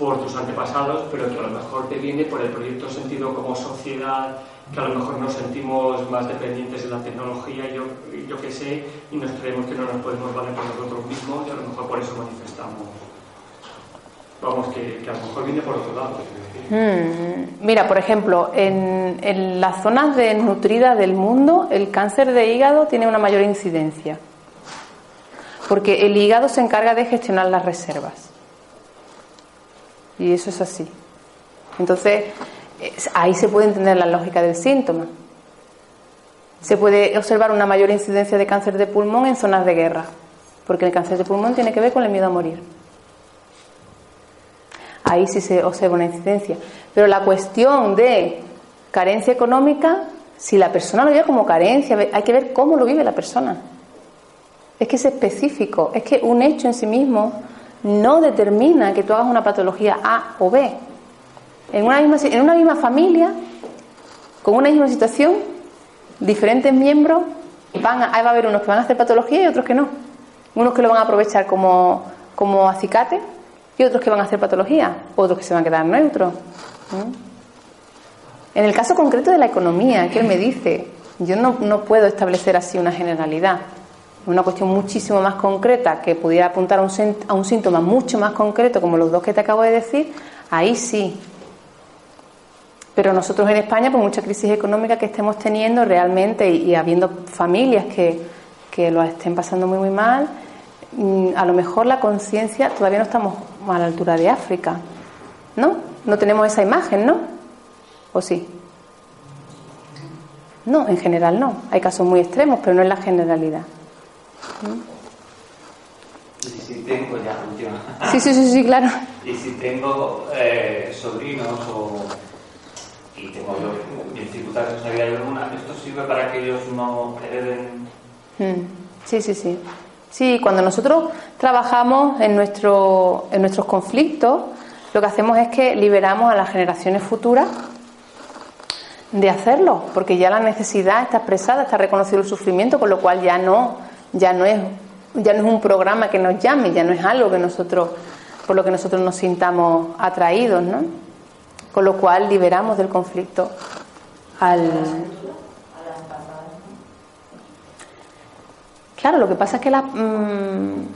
[SPEAKER 3] por tus antepasados, pero que a lo mejor te viene por el proyecto sentido como sociedad, que a lo mejor nos sentimos más dependientes de la tecnología, yo, yo qué sé, y nos creemos que no nos podemos valer por nosotros mismos, y a lo mejor por eso manifestamos. Vamos, que, que a lo mejor viene por otro lado.
[SPEAKER 2] Mm, Mira, por ejemplo, en, en las zonas desnutridas del mundo, el cáncer de hígado tiene una mayor incidencia. Porque el hígado se encarga de gestionar las reservas. Y eso es así. Entonces, es- ahí se puede entender la lógica del síntoma. Se puede observar una mayor incidencia de cáncer de pulmón en zonas de guerra, porque el cáncer de pulmón tiene que ver con el miedo a morir. Ahí sí se observa una incidencia. Pero la cuestión de carencia económica, si la persona lo vive como carencia, hay que ver cómo lo vive la persona. Es que es específico, es que un hecho en sí mismo no determina que tú hagas una patología A o B. En una misma, en una misma familia, con una misma situación, diferentes miembros, van a, ahí va a haber unos que van a hacer patología y otros que no. Unos que lo van a aprovechar como, como acicate y otros que van a hacer patología, otros que se van a quedar neutros. En el caso concreto de la economía, que me dice, yo no, no puedo establecer así una generalidad. Una cuestión muchísimo más concreta que pudiera apuntar a un, a un síntoma mucho más concreto, como los dos que te acabo de decir, ahí sí. Pero nosotros en España, por mucha crisis económica que estemos teniendo realmente y, y habiendo familias que, que lo estén pasando muy, muy mal, mm, a lo mejor la conciencia todavía no estamos a la altura de África. ¿No? No tenemos esa imagen, ¿no? ¿O sí? No, en general no. Hay casos muy extremos, pero no es la generalidad.
[SPEAKER 4] Y si tengo ya, última.
[SPEAKER 2] Sí, sí, sí, sí, claro.
[SPEAKER 4] Y si tengo eh, sobrinos o y tengo yo dificultades en vida alguna, ¿esto sirve para que ellos no hereden?
[SPEAKER 2] Mm, Sí, sí, sí. Sí, cuando nosotros trabajamos en, nuestro, en nuestros conflictos, lo que hacemos es que liberamos a las generaciones futuras de hacerlo, porque ya la necesidad está expresada, está reconocido el sufrimiento, con lo cual ya no, ya no es, ya no es un programa que nos llame, ya no es algo que nosotros, por lo que nosotros nos sintamos atraídos, ¿no? Con lo cual liberamos del conflicto al, Claro, lo que pasa es que la. mm,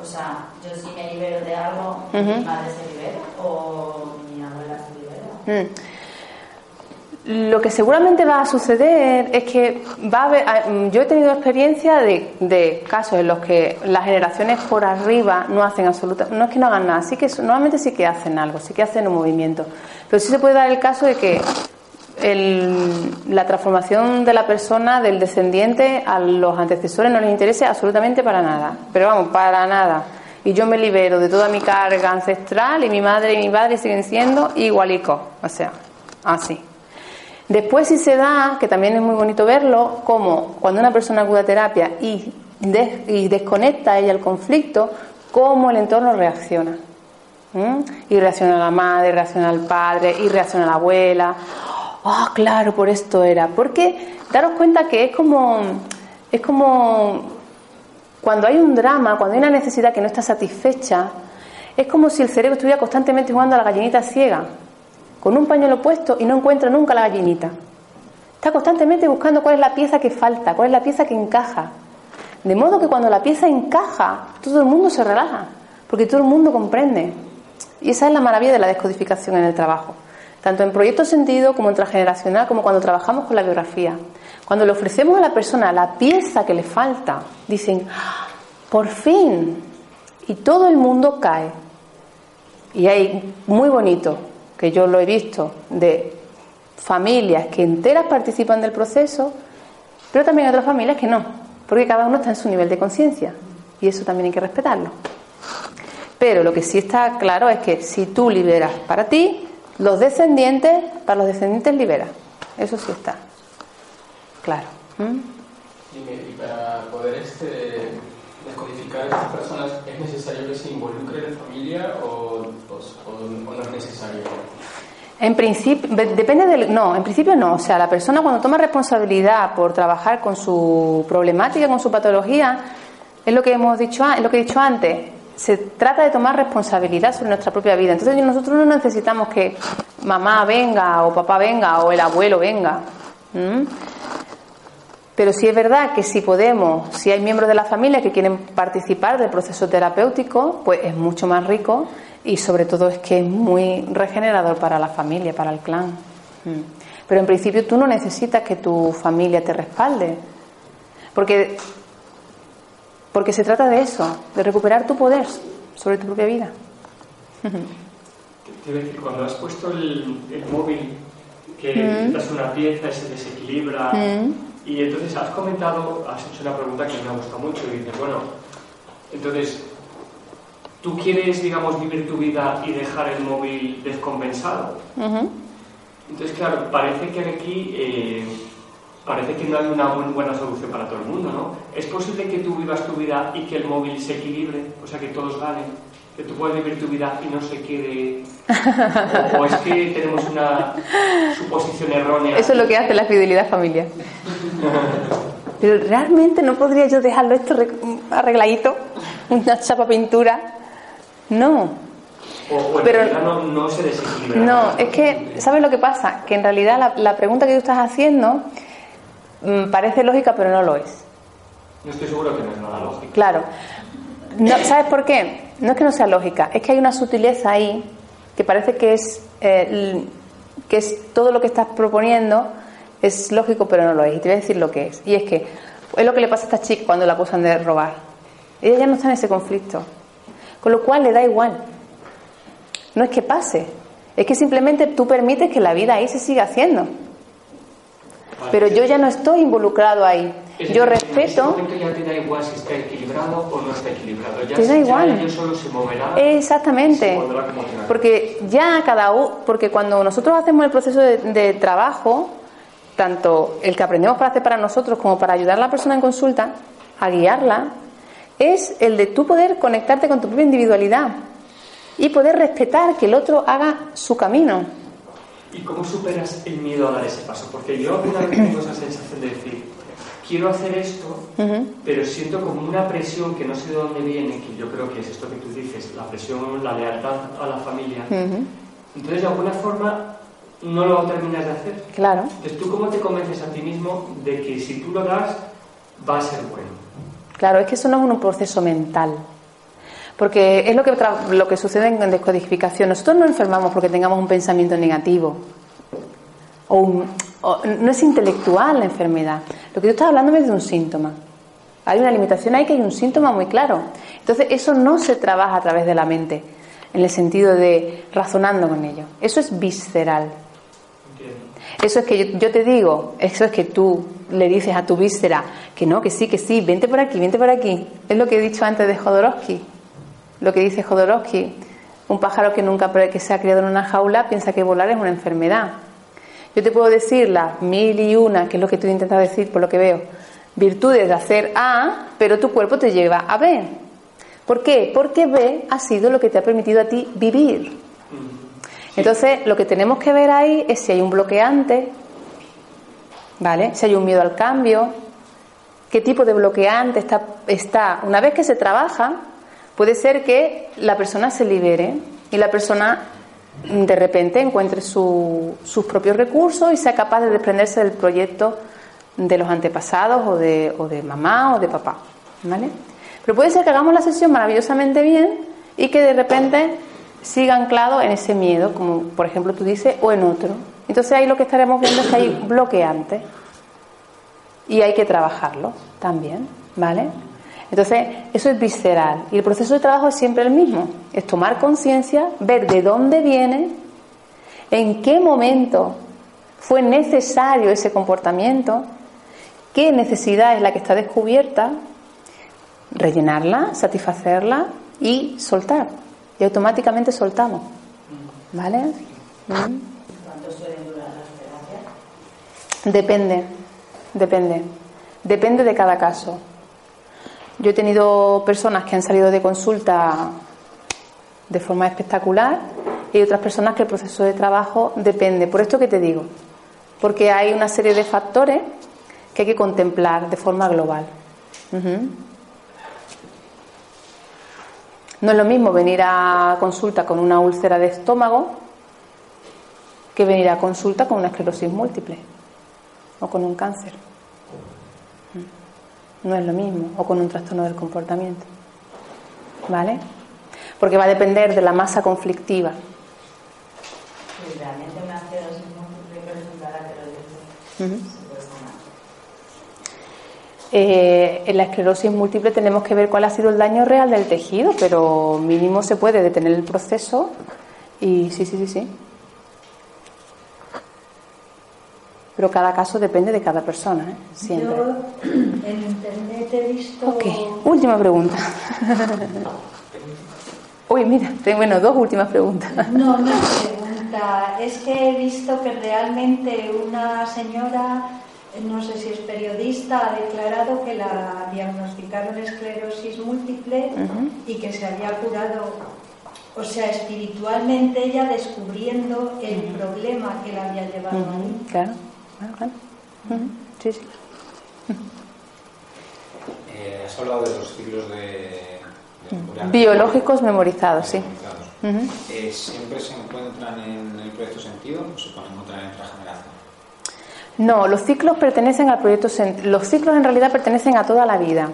[SPEAKER 7] O sea, yo si me libero de algo,
[SPEAKER 2] Ujú.
[SPEAKER 7] mi madre se libera o mi abuela se libera.
[SPEAKER 2] mm, lo que seguramente va a suceder es que va a haber. ah, mm, Yo he tenido experiencia de, casos en los que las generaciones por arriba no hacen absoluta. No es que no hagan nada, sí que normalmente sí que hacen algo, sí que hacen un movimiento. Pero sí se puede dar el caso de que el- la transformación de la persona, del descendiente, a los antecesores no les interese absolutamente para nada. Pero vamos, para nada. Y yo me libero de toda mi carga ancestral y mi madre y mi padre siguen siendo igualicos. O sea, así. Después sí se da, que también es muy bonito verlo, como cuando una persona acude a terapia y, des- y desconecta ella el conflicto, cómo el entorno reacciona. Y reacciona la madre, reacciona el padre, y reacciona la abuela. Ah, claro, por esto era. Porque daros cuenta que es como, es como cuando hay un drama, cuando hay una necesidad que no está satisfecha, es como si el cerebro estuviera constantemente jugando a la gallinita ciega, con un pañuelo puesto y no encuentra nunca la gallinita. Está constantemente buscando cuál es la pieza que falta, cuál es la pieza que encaja. De modo que cuando la pieza encaja, todo el mundo se relaja, porque todo el mundo comprende. Y esa es la maravilla de la descodificación en el trabajo, tanto en proyecto sentido como en transgeneracional, como cuando trabajamos con la biografía. Cuando le ofrecemos a la persona la pieza que le falta, dicen, "Ah, por fin, y todo el mundo cae. Y hay muy bonito, que yo lo he visto, de familias que enteras participan del proceso, pero también hay otras familias que no, porque cada uno está en su nivel de conciencia y eso también hay que respetarlo. Pero lo que sí está claro es que si tú liberas para ti, los descendientes, para los descendientes liberas. Eso sí está. Claro.
[SPEAKER 8] Y para poder este, descodificar a estas personas, ¿es necesario que se involucre la familia o- o no es necesario?
[SPEAKER 2] En principio, de- depende del. No, en principio no. O sea, la persona cuando toma responsabilidad por trabajar con su problemática, con su patología, es lo que hemos dicho, es lo que he dicho antes. Se trata de tomar responsabilidad sobre nuestra propia vida. Entonces nosotros no necesitamos que mamá venga o papá venga o el abuelo venga. Pero sí es verdad que si podemos, si hay miembros de la familia que quieren participar del proceso terapéutico, pues es mucho más rico y sobre todo es que es muy regenerador para la familia, para el clan. Mm. Pero en principio tú no necesitas que tu familia te respalde, porque, porque se trata de eso, de recuperar tu poder sobre tu propia vida.
[SPEAKER 3] Te decir, cuando has puesto el, el móvil, que
[SPEAKER 2] Mm.
[SPEAKER 3] quitas una pieza y se desequilibra,
[SPEAKER 2] Mm.
[SPEAKER 3] y entonces has comentado, has hecho una pregunta que me ha gustado mucho, y dices, bueno, entonces, ¿tú quieres, digamos, vivir tu vida y dejar el móvil descompensado?
[SPEAKER 2] Ujú.
[SPEAKER 3] Entonces, claro, parece que aquí eh, parece que no hay una buen- buena solución para todo el mundo, ¿no? ¿Es posible que tú vivas tu vida y que el móvil se equilibre? O sea, que todos ganen, que tú puedas vivir tu vida y no se quede... (laughs) o, o es que tenemos una suposición errónea.
[SPEAKER 2] Eso es lo que hace la fidelidad familiar. (laughs) Pero realmente no podría yo dejarlo esto re- arregladito, una chapa pintura. No,
[SPEAKER 3] O,
[SPEAKER 2] Pero-
[SPEAKER 3] no, no se desequilibra.
[SPEAKER 2] no, es que, ¿sabes lo que pasa? Que en realidad la, la pregunta que tú estás haciendo mm, parece lógica, pero no lo es.
[SPEAKER 3] No estoy seguro que no es nada lógico.
[SPEAKER 2] Claro. No, ¿Sabes por qué? No es que no sea lógica, es que hay una sutileza ahí que parece que es, eh, que es todo lo que estás proponiendo es lógico, pero no lo es. Y te voy a decir lo que es. Y es que es lo que le pasa a esta chica cuando la acusan de robar. Ella ya no está en ese conflicto. Con lo cual le da igual. No es que pase, es que simplemente tú permites que la vida ahí se siga haciendo. Pero yo ya no estoy involucrado ahí.
[SPEAKER 3] Es
[SPEAKER 2] Yo
[SPEAKER 3] En ese
[SPEAKER 2] respeto.
[SPEAKER 3] momento ya te da igual si está equilibrado o no está equilibrado. Ya,
[SPEAKER 2] Te da
[SPEAKER 3] ya
[SPEAKER 2] igual.
[SPEAKER 3] ello solo se moverá.
[SPEAKER 2] Exactamente.
[SPEAKER 3] se.
[SPEAKER 2] Porque ya cada uno, porque cuando nosotros hacemos el proceso de, de trabajo, tanto el que aprendemos para hacer para nosotros como para ayudar a la persona en consulta a guiarla, es el de tú poder conectarte con tu propia individualidad y poder respetar que el otro haga su camino.
[SPEAKER 3] ¿Y cómo superas el miedo a dar ese paso? Porque yo alguna vez tengo esa sensación de decir, quiero hacer esto, pero siento como una presión que no sé de dónde viene, que yo creo que es esto que tú dices, la presión, la lealtad a la familia.
[SPEAKER 2] Ujú.
[SPEAKER 3] Entonces, de alguna forma, no lo terminas de hacer.
[SPEAKER 2] Claro.
[SPEAKER 3] Entonces, ¿tú cómo te convences a ti mismo de que si tú lo das, va a ser bueno?
[SPEAKER 2] Claro, es que eso no es un proceso mental. Porque es lo que, lo que sucede en descodificación. Nosotros no enfermamos porque tengamos un pensamiento negativo. O, un- no es intelectual la enfermedad. Lo que tú estás hablando es de un síntoma. Hay una limitación ahí que hay un síntoma muy claro. Entonces, eso no se trabaja a través de la mente, en el sentido de razonando con ello. Eso es visceral. Eso es que yo, te digo, eso es que tú le dices a tu víscera que no, que sí, que sí, vente por aquí, vente por aquí. Es lo que he dicho antes de Jodorowsky. Lo que dice Jodorowsky. Un pájaro que nunca que se ha criado en una jaula piensa que volar es una enfermedad. Yo te puedo decir las mil y una, que es lo que tú intentas decir por lo que veo, virtudes de hacer A, pero tu cuerpo te lleva a B. ¿Por qué? Porque B ha sido lo que te ha permitido a ti vivir. Entonces, lo que tenemos que ver ahí es si hay un bloqueante, ¿vale? Si hay un miedo al cambio, qué tipo de bloqueante está. Una vez que se trabaja, puede ser que la persona se libere y la persona mm, de repente encuentre su- sus propios recursos y sea capaz de desprenderse del proyecto de los antepasados o de, o de mamá o de papá, ¿vale? Pero puede ser que hagamos la sesión maravillosamente bien y que de repente siga anclado en ese miedo, como por ejemplo tú dices, o en otro. Entonces ahí lo que estaremos viendo es que hay bloqueantes y hay que trabajarlo también, ¿vale? Entonces, eso es visceral. Y el proceso de trabajo es siempre el mismo. Es tomar conciencia, ver de dónde viene, en qué momento fue necesario ese comportamiento, qué necesidad es la que está descubierta, rellenarla, satisfacerla y soltar. Y automáticamente soltamos. ¿Vale?
[SPEAKER 7] ¿Cuánto suelen durar las?
[SPEAKER 2] Depende, depende. Depende de cada caso. Yo he tenido personas que han salido de consulta de forma espectacular y otras personas que el proceso de trabajo depende. Por esto que te digo, porque hay una serie de factores que hay que contemplar de forma global. No es lo mismo venir a consulta con una úlcera de estómago que venir a consulta con una esclerosis múltiple o con un cáncer. No es lo mismo, o con un trastorno del comportamiento. ¿Vale? Porque va a depender de la masa conflictiva.
[SPEAKER 7] Realmente una esclerosis múltiple que resultará que lo
[SPEAKER 2] Ujú.
[SPEAKER 7] se puede sanar.
[SPEAKER 2] Eh, en la esclerosis múltiple tenemos que ver cuál ha sido el daño real del tejido, pero mínimo se puede detener el proceso y sí, sí, sí, sí. Pero cada caso depende de cada persona, ¿eh? siempre.
[SPEAKER 6] Yo (clears throat) en internet he visto.
[SPEAKER 2] Ok, última pregunta. (laughs) Uy, mira, tengo bueno, dos últimas preguntas.
[SPEAKER 6] No, no pregunta. Es que he visto que realmente una señora, no sé si es periodista, ha declarado que la diagnosticaron esclerosis múltiple y que se había curado, o sea, espiritualmente ella descubriendo el problema que la había llevado
[SPEAKER 2] Ujú,
[SPEAKER 6] ahí.
[SPEAKER 2] Claro, claro, Sí, sí.
[SPEAKER 9] Eh, has hablado de los ciclos de, de.
[SPEAKER 2] Biológicos memorizados, sí.
[SPEAKER 9] Memorizados. Eh, ¿Siempre se encuentran en el proyecto sentido o se pueden encontrar en otra generación?
[SPEAKER 2] No, los ciclos pertenecen al proyecto. Los ciclos en realidad pertenecen a toda la vida.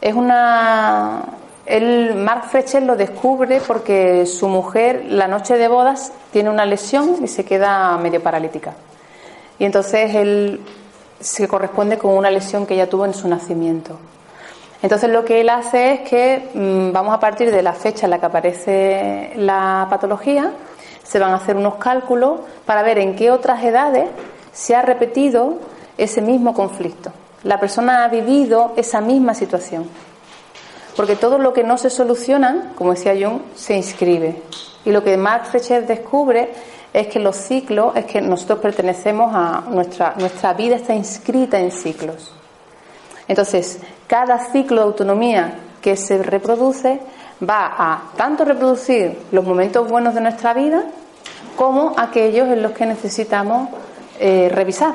[SPEAKER 2] Es una. El Mark lo descubre porque su mujer, la noche de bodas, tiene una lesión y se queda medio paralítica. Y entonces él se corresponde con una lesión que ella tuvo en su nacimiento. Entonces lo que él hace es que mm, vamos a partir de la fecha en la que aparece la patología, se van a hacer unos cálculos para ver en qué otras edades se ha repetido ese mismo conflicto. la persona ha vivido esa misma situación. Porque todo lo que no se soluciona, como decía Jung, se inscribe. Y lo que Mark Fletcher descubre es que los ciclos, es que nosotros pertenecemos a nuestra, nuestra vida está inscrita en ciclos. Entonces, cada ciclo de autonomía que se reproduce va a tanto reproducir los momentos buenos de nuestra vida como aquellos en los que necesitamos eh, revisar.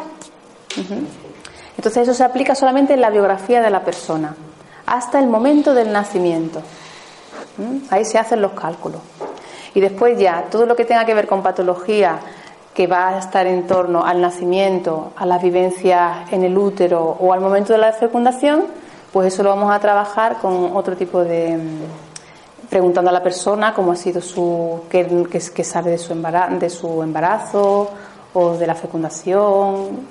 [SPEAKER 2] Entonces eso se aplica solamente en la biografía de la persona, hasta el momento del nacimiento. Ahí se hacen los cálculos. Y después ya, todo lo que tenga que ver con patología que va a estar en torno al nacimiento, a las vivencias en el útero o al momento de la fecundación, pues eso lo vamos a trabajar con otro tipo de, preguntando a la persona cómo ha sido su, qué, qué, sabe de su, embarazo, de su embarazo o de la fecundación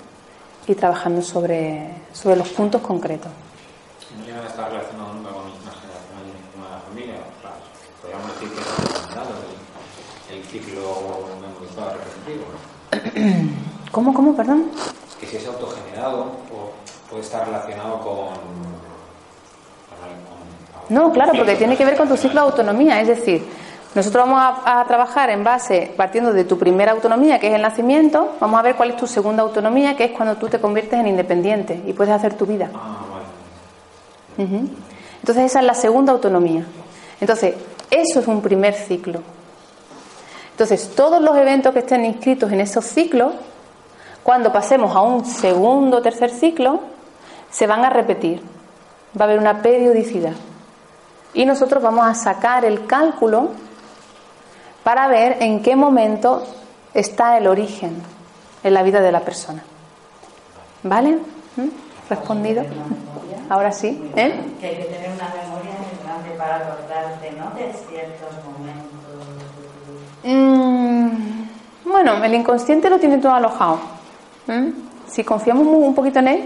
[SPEAKER 2] y trabajando sobre, sobre los puntos concretos.
[SPEAKER 9] No llega a estar relacionado nunca con una generación con la familia, claro, podríamos decir que es el, el ciclo memorizado repetitivo. (clears throat)
[SPEAKER 2] ¿Cómo, cómo, perdón?
[SPEAKER 9] Que si es autogenerado o puede estar relacionado con
[SPEAKER 2] no, claro, porque tiene que ver con tu ciclo de autonomía. Es decir, nosotros vamos a, trabajar en base, partiendo de tu primera autonomía, que es el nacimiento, vamos a ver cuál es tu segunda autonomía, que es cuando tú te conviertes en independiente y puedes hacer tu vida.
[SPEAKER 9] Ah,
[SPEAKER 2] Entonces esa es la segunda autonomía. Entonces, eso es un primer ciclo. Entonces, todos los eventos que estén inscritos en esos ciclos, cuando pasemos a un segundo o tercer ciclo, se van a repetir. Va a haber una periodicidad. Y nosotros vamos a sacar el cálculo para ver en qué momento está el origen en la vida de la persona. ¿Vale? ¿Mm? ¿Respondido? Ahora sí. ¿Eh?
[SPEAKER 7] Que hay que tener una memoria grande para acordarte, ¿no? De ciertos momentos.
[SPEAKER 2] Mm, bueno, el inconsciente lo tiene todo alojado. ¿Mm? Si confiamos un poquito en él,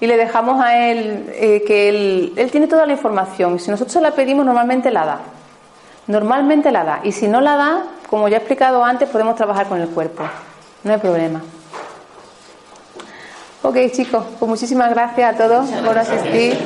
[SPEAKER 2] y le dejamos a él eh, que él, él tiene toda la información. Si nosotros se la pedimos, normalmente la da. Normalmente la da. Y si no la da, como ya he explicado antes, podemos trabajar con el cuerpo. No hay problema. Ok, chicos, pues muchísimas gracias a todos por asistir.